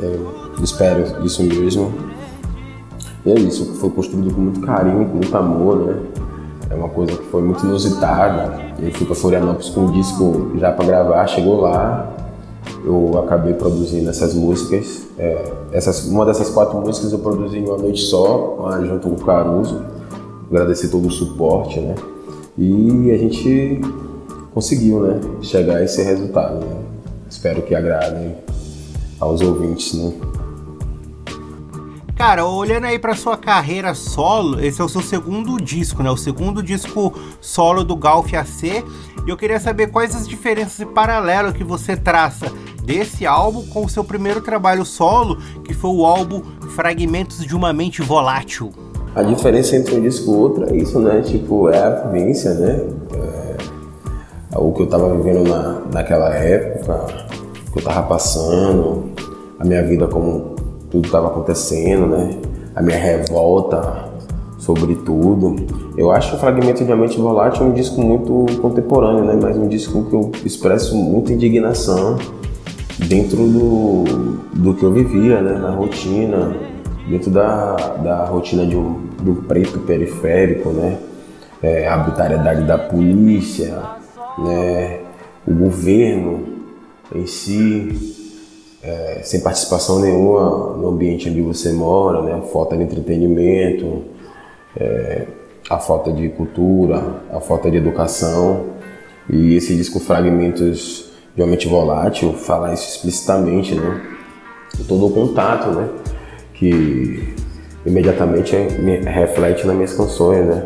Eu espero isso mesmo. E é isso, foi construído com muito carinho, com muito amor, né? É uma coisa que foi muito inusitada. Eu fui para Florianópolis com um disco já para gravar, chegou lá, eu acabei produzindo essas músicas. É, essas, uma dessas quatro músicas eu produzi em uma noite só, junto com o Caruso agradecer todo o suporte, né? E a gente conseguiu, né? Chegar a esse resultado. Né? Espero que agradem aos ouvintes, né?
Cara, olhando aí para sua carreira solo, esse é o seu segundo disco, né? O segundo disco solo do Golf AC. E eu queria saber quais as diferenças e paralelo que você traça desse álbum com o seu primeiro trabalho solo, que foi o álbum Fragmentos de uma Mente Volátil.
A diferença entre um disco e outro é isso, né? Tipo, é a vivência, né? É o que eu tava vivendo na, naquela época, o que eu tava passando, a minha vida como tudo tava acontecendo, né? A minha revolta sobre tudo. Eu acho o Fragmento de Mente Volátil um disco muito contemporâneo, né? Mas um disco que eu expresso muita indignação dentro do, do que eu vivia, né? Na rotina, dentro da, da rotina de um, de um preto periférico, né? É, a arbitrariedade da polícia, né? o governo em si, é, sem participação nenhuma no ambiente onde você mora, né? falta de entretenimento, é, a falta de cultura, a falta de educação. E esse disco Fragmentos de Mente Volátil fala isso explicitamente, né? Todo o contato, né? Que imediatamente me reflete nas minhas canções, né?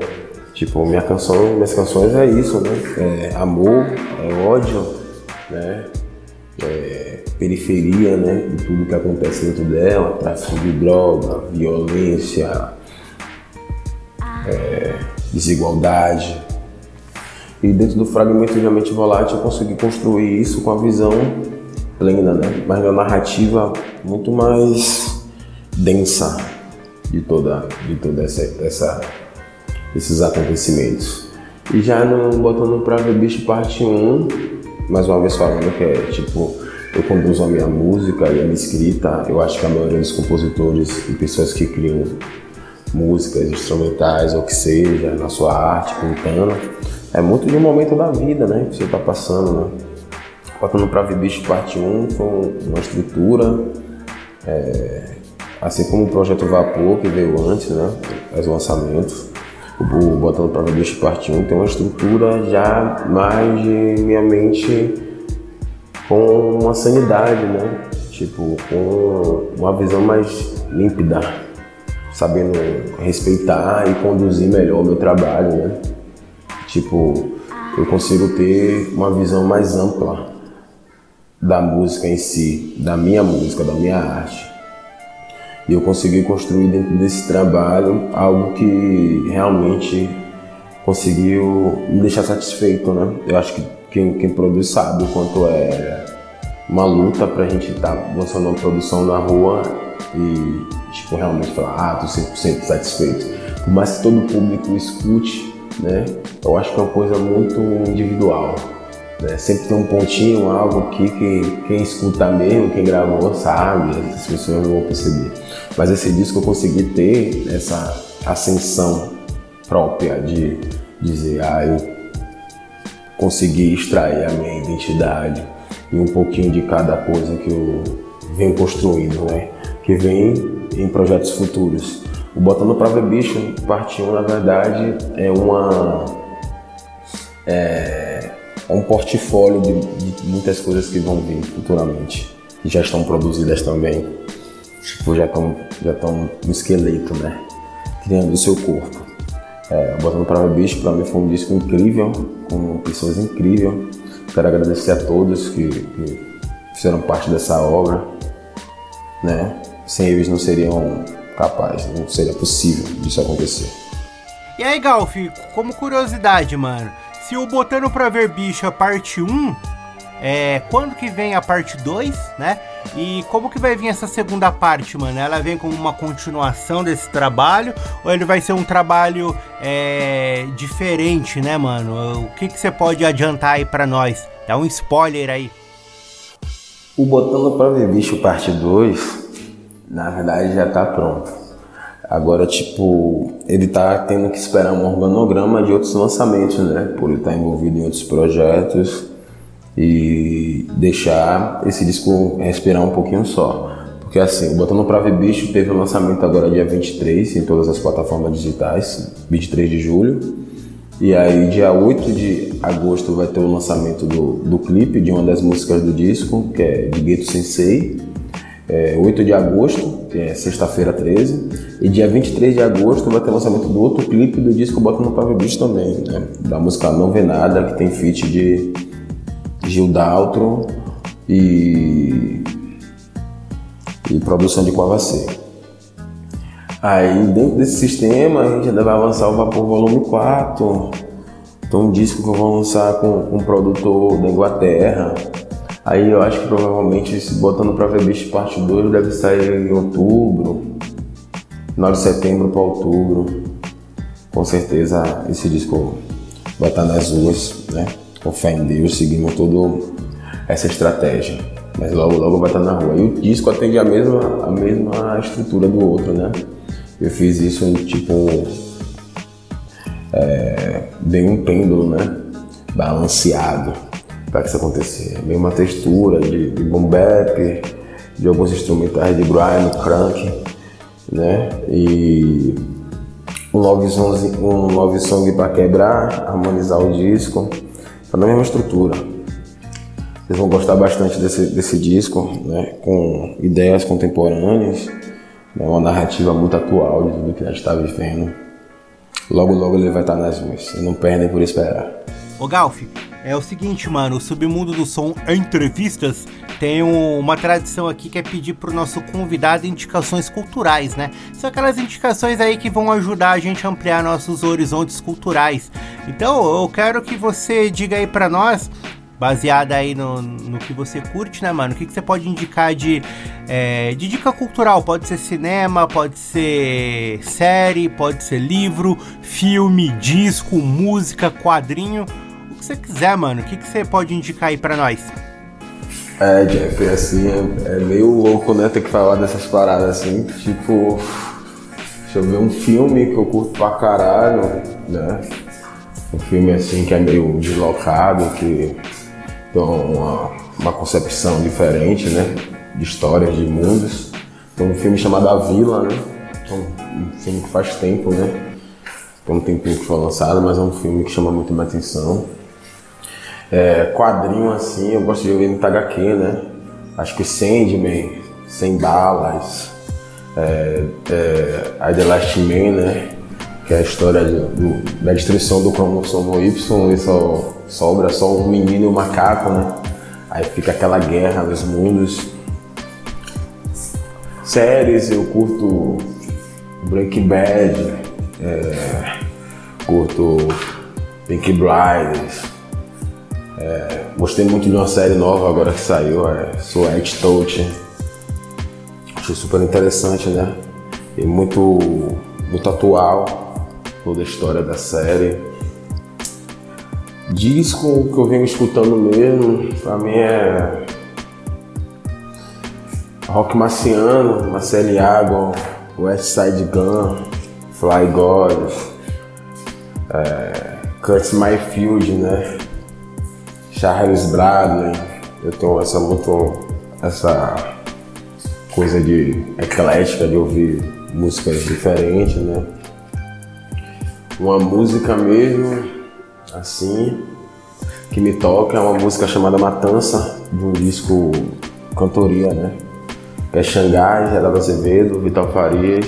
Tipo, minha canção, minhas canções é isso, né? É amor, é ódio, né? É periferia, né? De tudo que acontece dentro dela, tráfico de droga, violência, é, desigualdade. E dentro do fragmento de mente volátil eu consegui construir isso com a visão plena, né? Mas uma narrativa muito mais densa de toda, de toda essa, essa esses acontecimentos. E já no Botando Pra Ver Bicho Parte 1, mais uma vez falando que é tipo, eu conduzo a minha música e a minha escrita, eu acho que a maioria dos compositores e pessoas que criam músicas instrumentais ou que seja, na sua arte, pintando, é muito de um momento da vida, né, que você está passando, né. Botando Pra Ver Bicho Parte 1 foi uma estrutura, é, assim como o Projeto Vapor, que veio antes, né, os lançamentos, o Botando para Bicho Parte 1 tem uma estrutura já mais de minha mente com uma sanidade, né? Tipo, com uma visão mais límpida, sabendo respeitar e conduzir melhor o meu trabalho, né? Tipo, eu consigo ter uma visão mais ampla da música em si, da minha música, da minha arte. E eu consegui construir dentro desse trabalho algo que realmente conseguiu me deixar satisfeito, né? Eu acho que quem, quem produz sabe o quanto é uma luta pra gente estar tá lançando uma produção na rua e, tipo, realmente falar, ah, tô 100% satisfeito. Por mais que todo público escute, né? Eu acho que é uma coisa muito individual. Né? Sempre tem um pontinho, algo aqui que quem escuta mesmo, quem gravou sabe, as pessoas vão perceber. Mas esse disco eu consegui ter essa ascensão própria de dizer, ah, eu consegui extrair a minha identidade e um pouquinho de cada coisa que eu venho construindo, né? Que vem em projetos futuros. O Botando Pra Ver Bicho, parte 1, na verdade, é uma... É, é um portfólio de, de, muitas coisas que vão vir futuramente e já estão produzidas também. Tipo, já estão já estão no esqueleto, né? Criando o seu corpo. É, Botando para Bicho, para mim foi um disco incrível, com pessoas incríveis. Quero agradecer a todos que, que fizeram parte dessa obra, né? Sem eles não seriam capazes, não seria possível disso acontecer.
E aí, Galf, como curiosidade, mano, se o Botando Pra Ver Bicho a parte 1, é, quando que vem a parte 2, né? E como que vai vir essa segunda parte, mano? Ela vem como uma continuação desse trabalho ou ele vai ser um trabalho é, diferente, né, mano? O que que você pode adiantar aí para nós? Dá um spoiler aí.
O Botando Pra Ver Bicho parte 2, na verdade já tá pronto. Agora, tipo, ele tá tendo que esperar um organograma de outros lançamentos, né? Por ele estar tá envolvido em outros projetos e deixar esse disco respirar um pouquinho só. Porque assim, o Botando Pra Ver Bicho teve o lançamento agora dia 23 em todas as plataformas digitais, 23 de julho. E aí, dia 8 de agosto, vai ter o lançamento do, do clipe de uma das músicas do disco, que é de Gueto Sensei é, 8 de agosto, que é sexta-feira 13, e dia 23 de agosto vai ter o lançamento do outro clipe do disco Bota no Pavio Bicho também, né? da música Não Vê Nada, que tem feat de Gil Daltro e, e produção de Quavacê. Aí dentro desse sistema a gente ainda vai lançar o Vapor Volume 4, então um disco que eu vou lançar com, com um produtor da Inglaterra, Aí eu acho que provavelmente, se botando pra ver Bicho parte 2, deve sair em outubro, final de setembro para outubro. Com certeza esse disco vai estar nas ruas, né? Com fé em Deus, seguindo toda essa estratégia. Mas logo, logo vai estar na rua. E o disco atende a mesma, a mesma estrutura do outro, né? Eu fiz isso tipo. É, um pêndulo, né? Balanceado para que isso acontecer. Meio uma textura de, de de alguns instrumentais de Brian, crank, né? E um love song, um love song para quebrar, harmonizar o disco, tá na mesma estrutura. Vocês vão gostar bastante desse, desse disco, né, com ideias contemporâneas, né, uma narrativa muito atual de tudo que a gente está vivendo. Logo, logo ele vai estar nas ruas, não perdem por esperar.
Ô Galf, é o seguinte, mano, o Submundo do Som Entrevistas tem uma tradição aqui que é pedir pro nosso convidado indicações culturais, né? São aquelas indicações aí que vão ajudar a gente a ampliar nossos horizontes culturais. Então, eu quero que você diga aí para nós baseada aí no, no que você curte, né, mano? O que, que você pode indicar de, é, de dica cultural? Pode ser cinema, pode ser série, pode ser livro, filme, disco, música, quadrinho você quiser, mano. O que, que você pode indicar aí pra nós?
É, Jeff, é assim, é, é, meio louco, né, ter que falar dessas paradas assim, tipo. Deixa eu ver um filme que eu curto pra caralho, né? Um filme assim que é meio deslocado, que tem uma, uma concepção diferente, né? De histórias, de mundos. Tem um filme chamado A Vila, né? Então, um filme que faz tempo, né? Tem um tempinho que foi lançado, mas é um filme que chama muito minha atenção. É, quadrinho assim, eu gosto de ver no HQ, né? Acho que Sandman, Sem Balas, é, é, The Last Man, né? Que é a história de, do, da destruição do cromossomo Y e só sobra só um menino e um macaco, né? Aí fica aquela guerra nos mundos. Séries, eu curto Breaking Bad, é, curto Pink Blinders, é, gostei muito de uma série nova agora que saiu, é Sweat Touch. Achei super interessante, né? E muito, muito atual toda a história da série. Disco que eu venho escutando mesmo, pra mim é Rock Marciano, Marcelo Água, West Side Gun, Fly God, é, Curtis Mayfield, né? Charles Bradley, eu tenho essa muito essa coisa de eclética de ouvir músicas diferentes, né? Uma música mesmo assim que me toca é uma música chamada Matança de um disco cantoria, né? Que é Xangai, Geraldo Azevedo, Vital Farias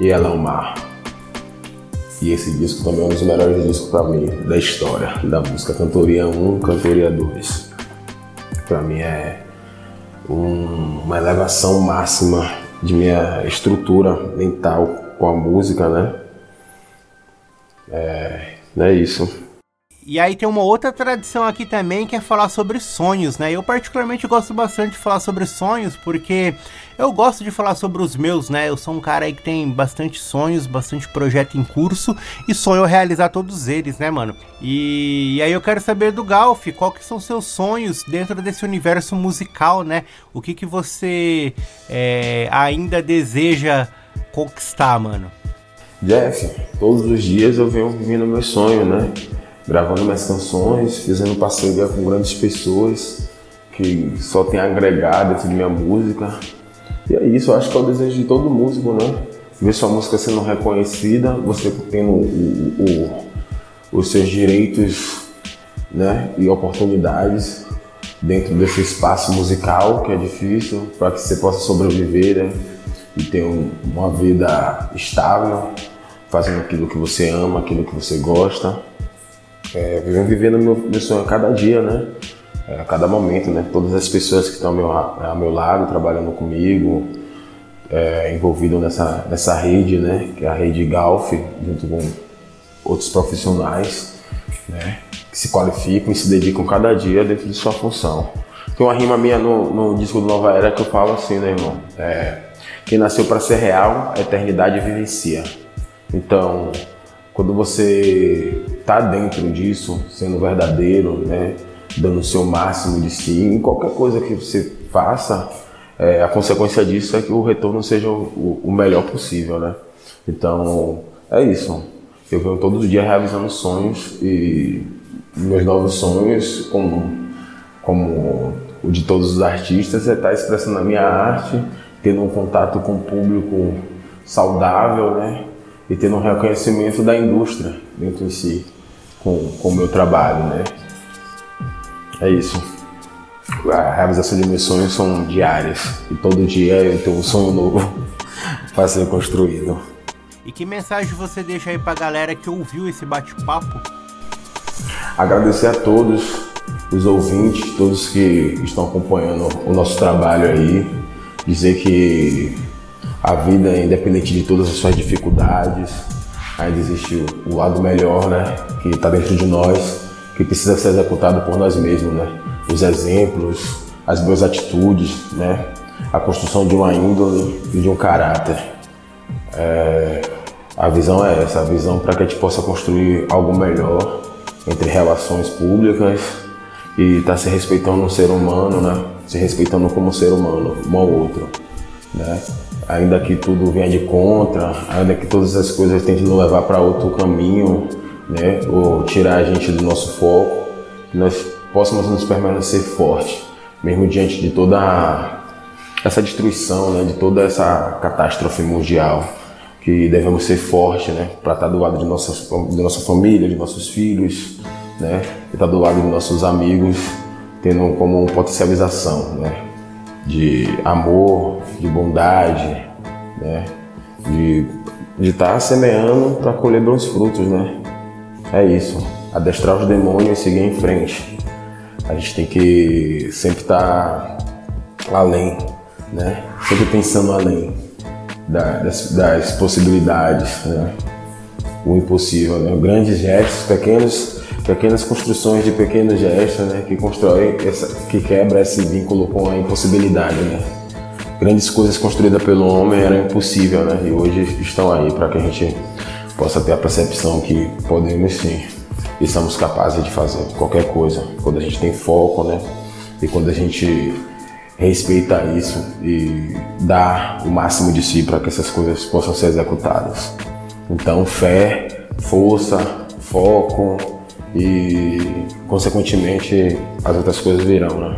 e Elão Mar. E esse disco também é um dos melhores discos para mim da história da música Cantoria 1, Cantoria 2. Para mim é um, uma elevação máxima de minha estrutura mental com a música, né? É, é isso.
E aí tem uma outra tradição aqui também que é falar sobre sonhos, né? Eu particularmente gosto bastante de falar sobre sonhos porque eu gosto de falar sobre os meus, né? Eu sou um cara aí que tem bastante sonhos, bastante projeto em curso e sonho realizar todos eles, né, mano? E, e aí eu quero saber do Galf, qual que são seus sonhos dentro desse universo musical, né? O que que você é, ainda deseja conquistar, mano?
Jeff, todos os dias eu venho vivendo meu sonho, né? Gravando minhas canções, fazendo parceria com grandes pessoas que só tem agregado dentro de minha música. E é isso, eu acho que é o desejo de todo músico, né? Ver sua música sendo reconhecida, você tendo o, o, os seus direitos né? e oportunidades dentro desse espaço musical que é difícil para que você possa sobreviver né? e ter um, uma vida estável, fazendo aquilo que você ama, aquilo que você gosta é, vivendo meu, meu sonho a cada dia, né? É, a cada momento, né? Todas as pessoas que estão ao meu, ao meu lado, trabalhando comigo, é, envolvido nessa, nessa rede, né? Que é a rede Golf, junto com outros profissionais, né? Que se qualificam e se dedicam cada dia dentro de sua função. Tem uma rima minha no, no disco do Nova Era que eu falo assim, né, irmão? É, quem nasceu para ser real, a eternidade vivencia. Então, quando você está dentro disso, sendo verdadeiro, né, dando o seu máximo de si, em qualquer coisa que você faça, é, a consequência disso é que o retorno seja o, o, melhor possível, né? Então, é isso. Eu venho todos os dias realizando sonhos e meus novos sonhos, como, como o de todos os artistas, é estar expressando a minha arte, tendo um contato com o público saudável, né? E tendo um reconhecimento da indústria dentro em si com, com o meu trabalho, né? É isso. A realização de meus sonhos são diárias e todo dia eu tenho um sonho novo para ser construído.
E que mensagem você deixa aí pra galera que ouviu esse bate-papo?
Agradecer a todos os ouvintes, todos que estão acompanhando o nosso trabalho aí, dizer que a vida, independente de todas as suas dificuldades, ainda existe o lado melhor, né, que está dentro de nós, que precisa ser executado por nós mesmos, né, os exemplos, as boas atitudes, né, a construção de uma índole e de um caráter. É, a visão é essa, a visão para que a gente possa construir algo melhor entre relações públicas e estar tá se respeitando um ser humano, né? Se respeitando como ser humano, um ao outro, né? Ainda que tudo venha de contra, ainda que todas as coisas tentem nos levar para outro caminho, né? Ou tirar a gente do nosso foco, que nós possamos nos permanecer fortes, mesmo diante de toda essa destruição, né? De toda essa catástrofe mundial que devemos ser fortes, né? Para estar do lado de, nossas, de nossa família, de nossos filhos, né? Estar do lado de nossos amigos, tendo como potencialização, né? De amor, de bondade, né? De estar tá semeando para colher bons frutos, né? É isso. Adestrar os demônios e seguir em frente. A gente tem que sempre estar tá além, né? Sempre pensando além das, das possibilidades, né? o impossível, né? grandes gestos, pequenos, pequenas construções de pequenos gestos, né? que constrói, essa, que quebra esse vínculo com a impossibilidade, né? Grandes coisas construídas pelo homem eram impossível, né? E hoje estão aí para que a gente possa ter a percepção que podemos sim e somos capazes de fazer qualquer coisa quando a gente tem foco, né? E quando a gente respeita isso e dá o máximo de si para que essas coisas possam ser executadas. Então, fé, força, foco e, consequentemente, as outras coisas virão, né?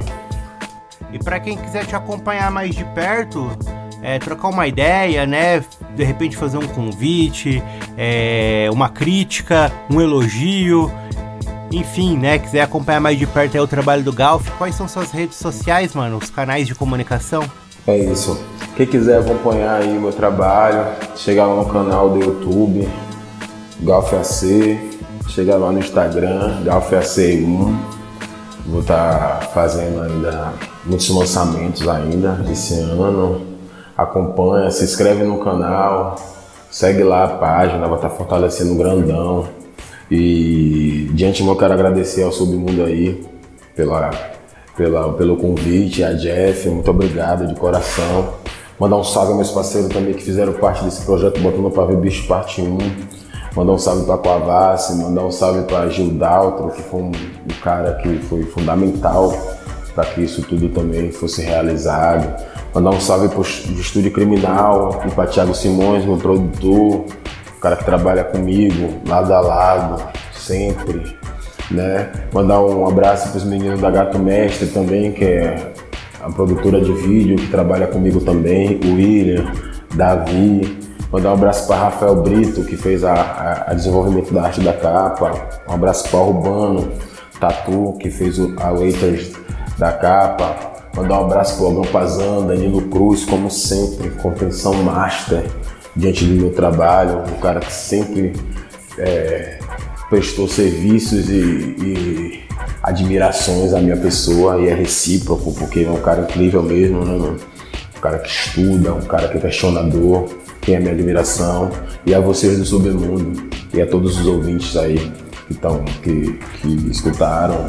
E para quem quiser te acompanhar mais de perto, é, trocar uma ideia, né? De repente fazer um convite, é, uma crítica, um elogio, enfim, né, quiser acompanhar mais de perto aí o trabalho do Galf, quais são suas redes sociais, mano? Os canais de comunicação?
É isso. Quem quiser acompanhar aí o meu trabalho, chegar lá no canal do YouTube, Galf AC, chegar lá no Instagram, Galf AC1. Vou estar tá fazendo ainda muitos lançamentos ainda esse ano. Acompanha, se inscreve no canal, segue lá a página, vai estar tá fortalecendo grandão. E de antemão quero agradecer ao Submundo aí pela, pela, pelo convite, a Jeff, muito obrigado de coração. Mandar um salve aos meus parceiros também que fizeram parte desse projeto Botando para Ver Bicho Parte 1. Mandar um salve para Coavassi, mandar um salve para Gil Daltro, que foi um, um cara que foi fundamental para que isso tudo também fosse realizado. Mandar um salve para o Estúdio Criminal e para Thiago Simões, meu produtor, o cara que trabalha comigo, lado a lado, sempre, né? Mandar um abraço para os meninos da Gato Mestre também, que é a produtora de vídeo que trabalha comigo também, o William, Davi. Mandar um abraço para Rafael Brito, que fez a, a, a, desenvolvimento da arte da capa. Um abraço para Urbano Tatu, que fez o, a Waiters da capa. Mandar um abraço para o Algão Pazan, Danilo Cruz, como sempre, contenção master diante do meu trabalho, um cara que sempre é, prestou serviços e, e, admirações à minha pessoa e é recíproco, porque é um cara incrível mesmo, né? Um cara que estuda, um cara que é questionador, tem a minha admiração. E a vocês do Submundo e a todos os ouvintes aí que, tão, que, que escutaram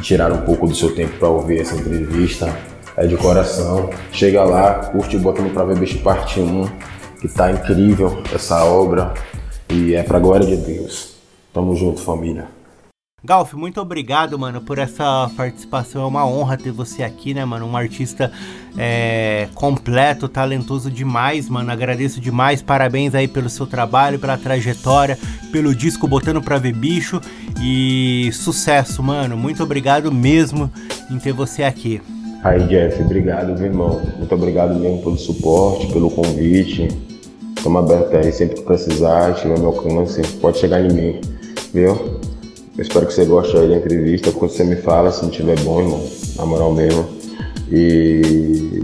tiraram um pouco do seu tempo para ouvir essa entrevista. É de coração. Chega lá, curte Botando Pra Ver Bicho Parte 1 que tá incrível essa obra e é pra glória de Deus. Tamo junto, família.
Galf, muito obrigado, mano, por essa participação. É uma honra ter você aqui, né, mano? Um artista é, completo, talentoso demais, mano. Agradeço demais. Parabéns aí pelo seu trabalho, pela trajetória, pelo disco Botando Pra Ver Bicho. E sucesso, mano. Muito obrigado mesmo em ter você aqui.
Aí, Jeff, obrigado, meu irmão. Muito obrigado mesmo pelo suporte, pelo convite. Estamos abertos aí, sempre que precisar, tiver meu alcance, pode chegar em mim, viu? Eu espero que você goste aí da entrevista, quando você me fala, se não tiver bom, irmão, na moral mesmo. E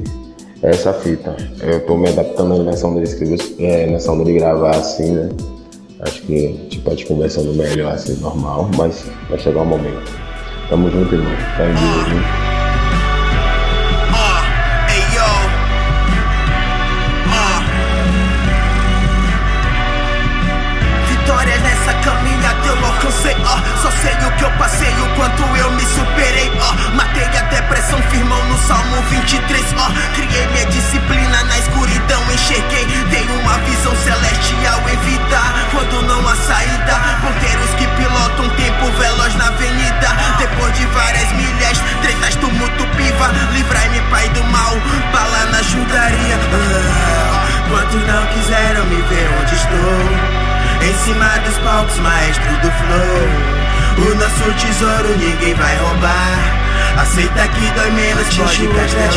é essa fita. Eu tô me adaptando aí nessa onda de escrever, é, nessa onda de gravar assim, né? Acho que a gente conversando melhor assim, normal, mas vai chegar o um momento. Tamo junto, irmão. Tá em Deus?
Superei, ó. Matei a depressão, firmão no Salmo 23, ó. Criei minha disciplina na escuridão, enxerguei. Tenho uma visão celestial evitar quando não há saída. Ponteiros que pilotam tempo veloz na avenida. Depois de várias milhas, tretas, tumulto, piva. Livrai-me, pai do mal, bala na ajudaria. Ah, quantos não quiseram me ver onde estou? Em cima dos palcos, maestro do flow. O nosso tesouro ninguém vai roubar. Aceita que dói menos, pode castelar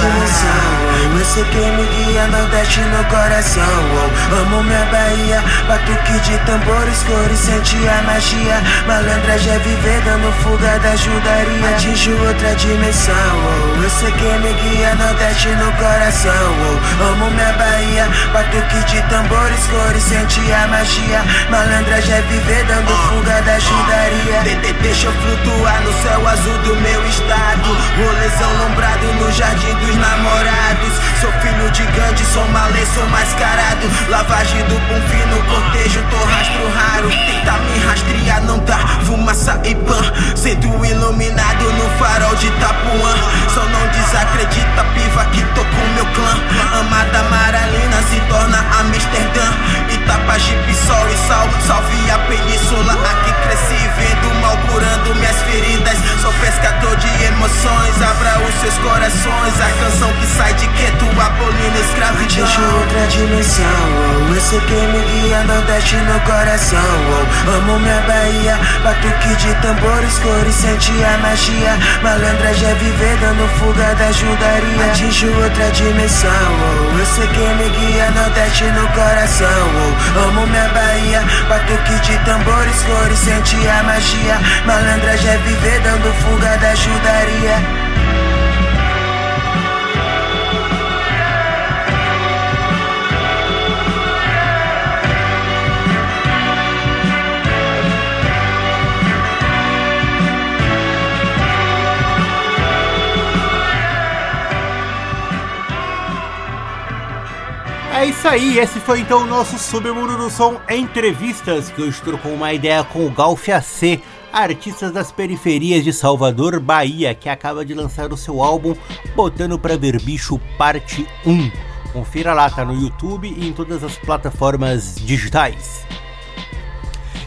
Eu. Sei quem me guia, Nordeste no coração oh, Amo minha Bahia, batuque de tambores, cores, sente a magia. Malandragem é viver, dando fuga da ajudaria Atinjo outra dimensão oh, Eu sei quem me guia, Nordeste no coração oh, Amo minha Bahia, batuque de tambores, cores, sente a magia. Malandragem é viver, dando fuga da ajudaria
Deixa eu flutuar no céu azul do meu estado Rolezão lombrado no jardim dos namorados. Sou filho de Gandhi, sou malê, sou mascarado. Lavagem do bom fino, cortejo, tô rastro raro. Tenta me rastrear, não dá fumaça e pan. Sendo iluminado no farol de Tapuã Só não desacredita, piva que tô com meu clã. Amada Maralina se torna Amsterdã. Itapajipe, sol e sal, salve a península. Aqui cresci vendo mal curando minhas feridas. Sou pescador de Abra os seus corações. A canção que sai de quieto Abolindo escravidão.
Deixo outra dimensão oh, Eu sei quem me guia Nordeste no coração oh, Amo minha Bahia Batuque de tambores Cores sente a magia. Malandragem é viver Dando fuga da ajudaria Atinjo outra dimensão oh, Eu sei quem me guia Nordeste no coração oh, Amo minha Bahia Batuque de tambores Cores sente a magia. Malandragem é viver Dando fuga da ajudaria
é isso aí, esse foi então o nosso Submundo do Som Entrevistas, que hoje trocou uma ideia com o Galf AC, artistas das periferias de Salvador, Bahia, que acaba de lançar o seu álbum Botando Pra Ver Bicho Parte 1. Confira lá, tá no YouTube e em todas as plataformas digitais.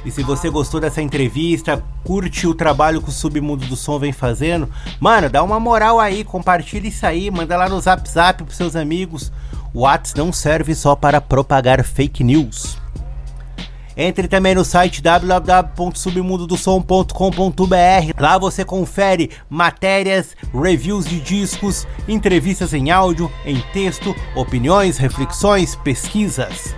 E se você gostou dessa entrevista, curte o trabalho que o Submundo do Som vem fazendo, mano, dá uma moral aí, compartilha isso aí, manda lá no Zap Zap pros seus amigos. O Whats não serve só para propagar fake news. Entre também no site www.submundodosom.com.br. Lá você confere matérias, reviews de discos, entrevistas em áudio, em texto, opiniões, reflexões, pesquisas.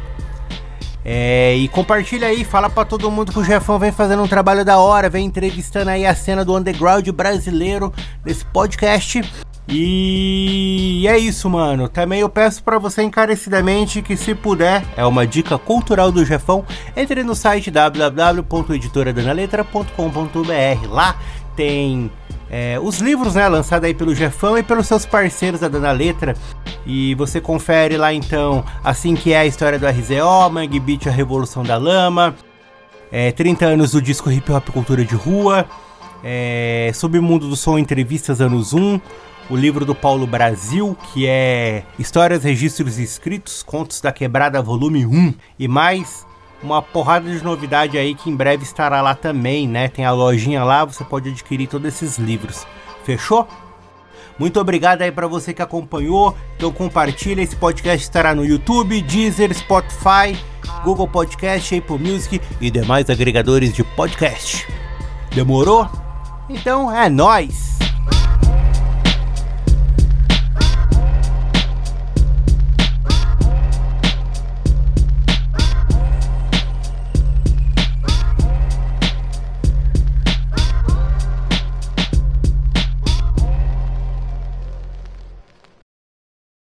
É, e compartilha aí, fala para todo mundo que o Jefão vem fazendo um trabalho da hora, vem entrevistando aí a cena do underground brasileiro nesse podcast. E é isso, mano. Também eu peço para você encarecidamente que, se puder, é uma dica cultural do Jefão, entre no site www.editoradanaletra.com.br. Lá tem é, os livros, né, lançados aí pelo Jefão e pelos seus parceiros da Dana Letra. E você confere lá então, assim que é a história do RZO, Mangue Beat, a Revolução da Lama, é, 30 anos do disco Hip Hop Cultura de Rua, é, Submundo do Som Entrevistas Anos 1, o livro do Paulo Brasil, que é Histórias, Registros e Escritos, Contos da Quebrada, volume 1, e mais uma porrada de novidade aí que em breve estará lá também, né? Tem a lojinha lá, você pode adquirir todos esses livros. Fechou? Muito obrigado aí para você que acompanhou. Então compartilha, esse podcast estará no YouTube, Deezer, Spotify, Google Podcast, Apple Music e demais agregadores de podcast. Demorou? Então é nós.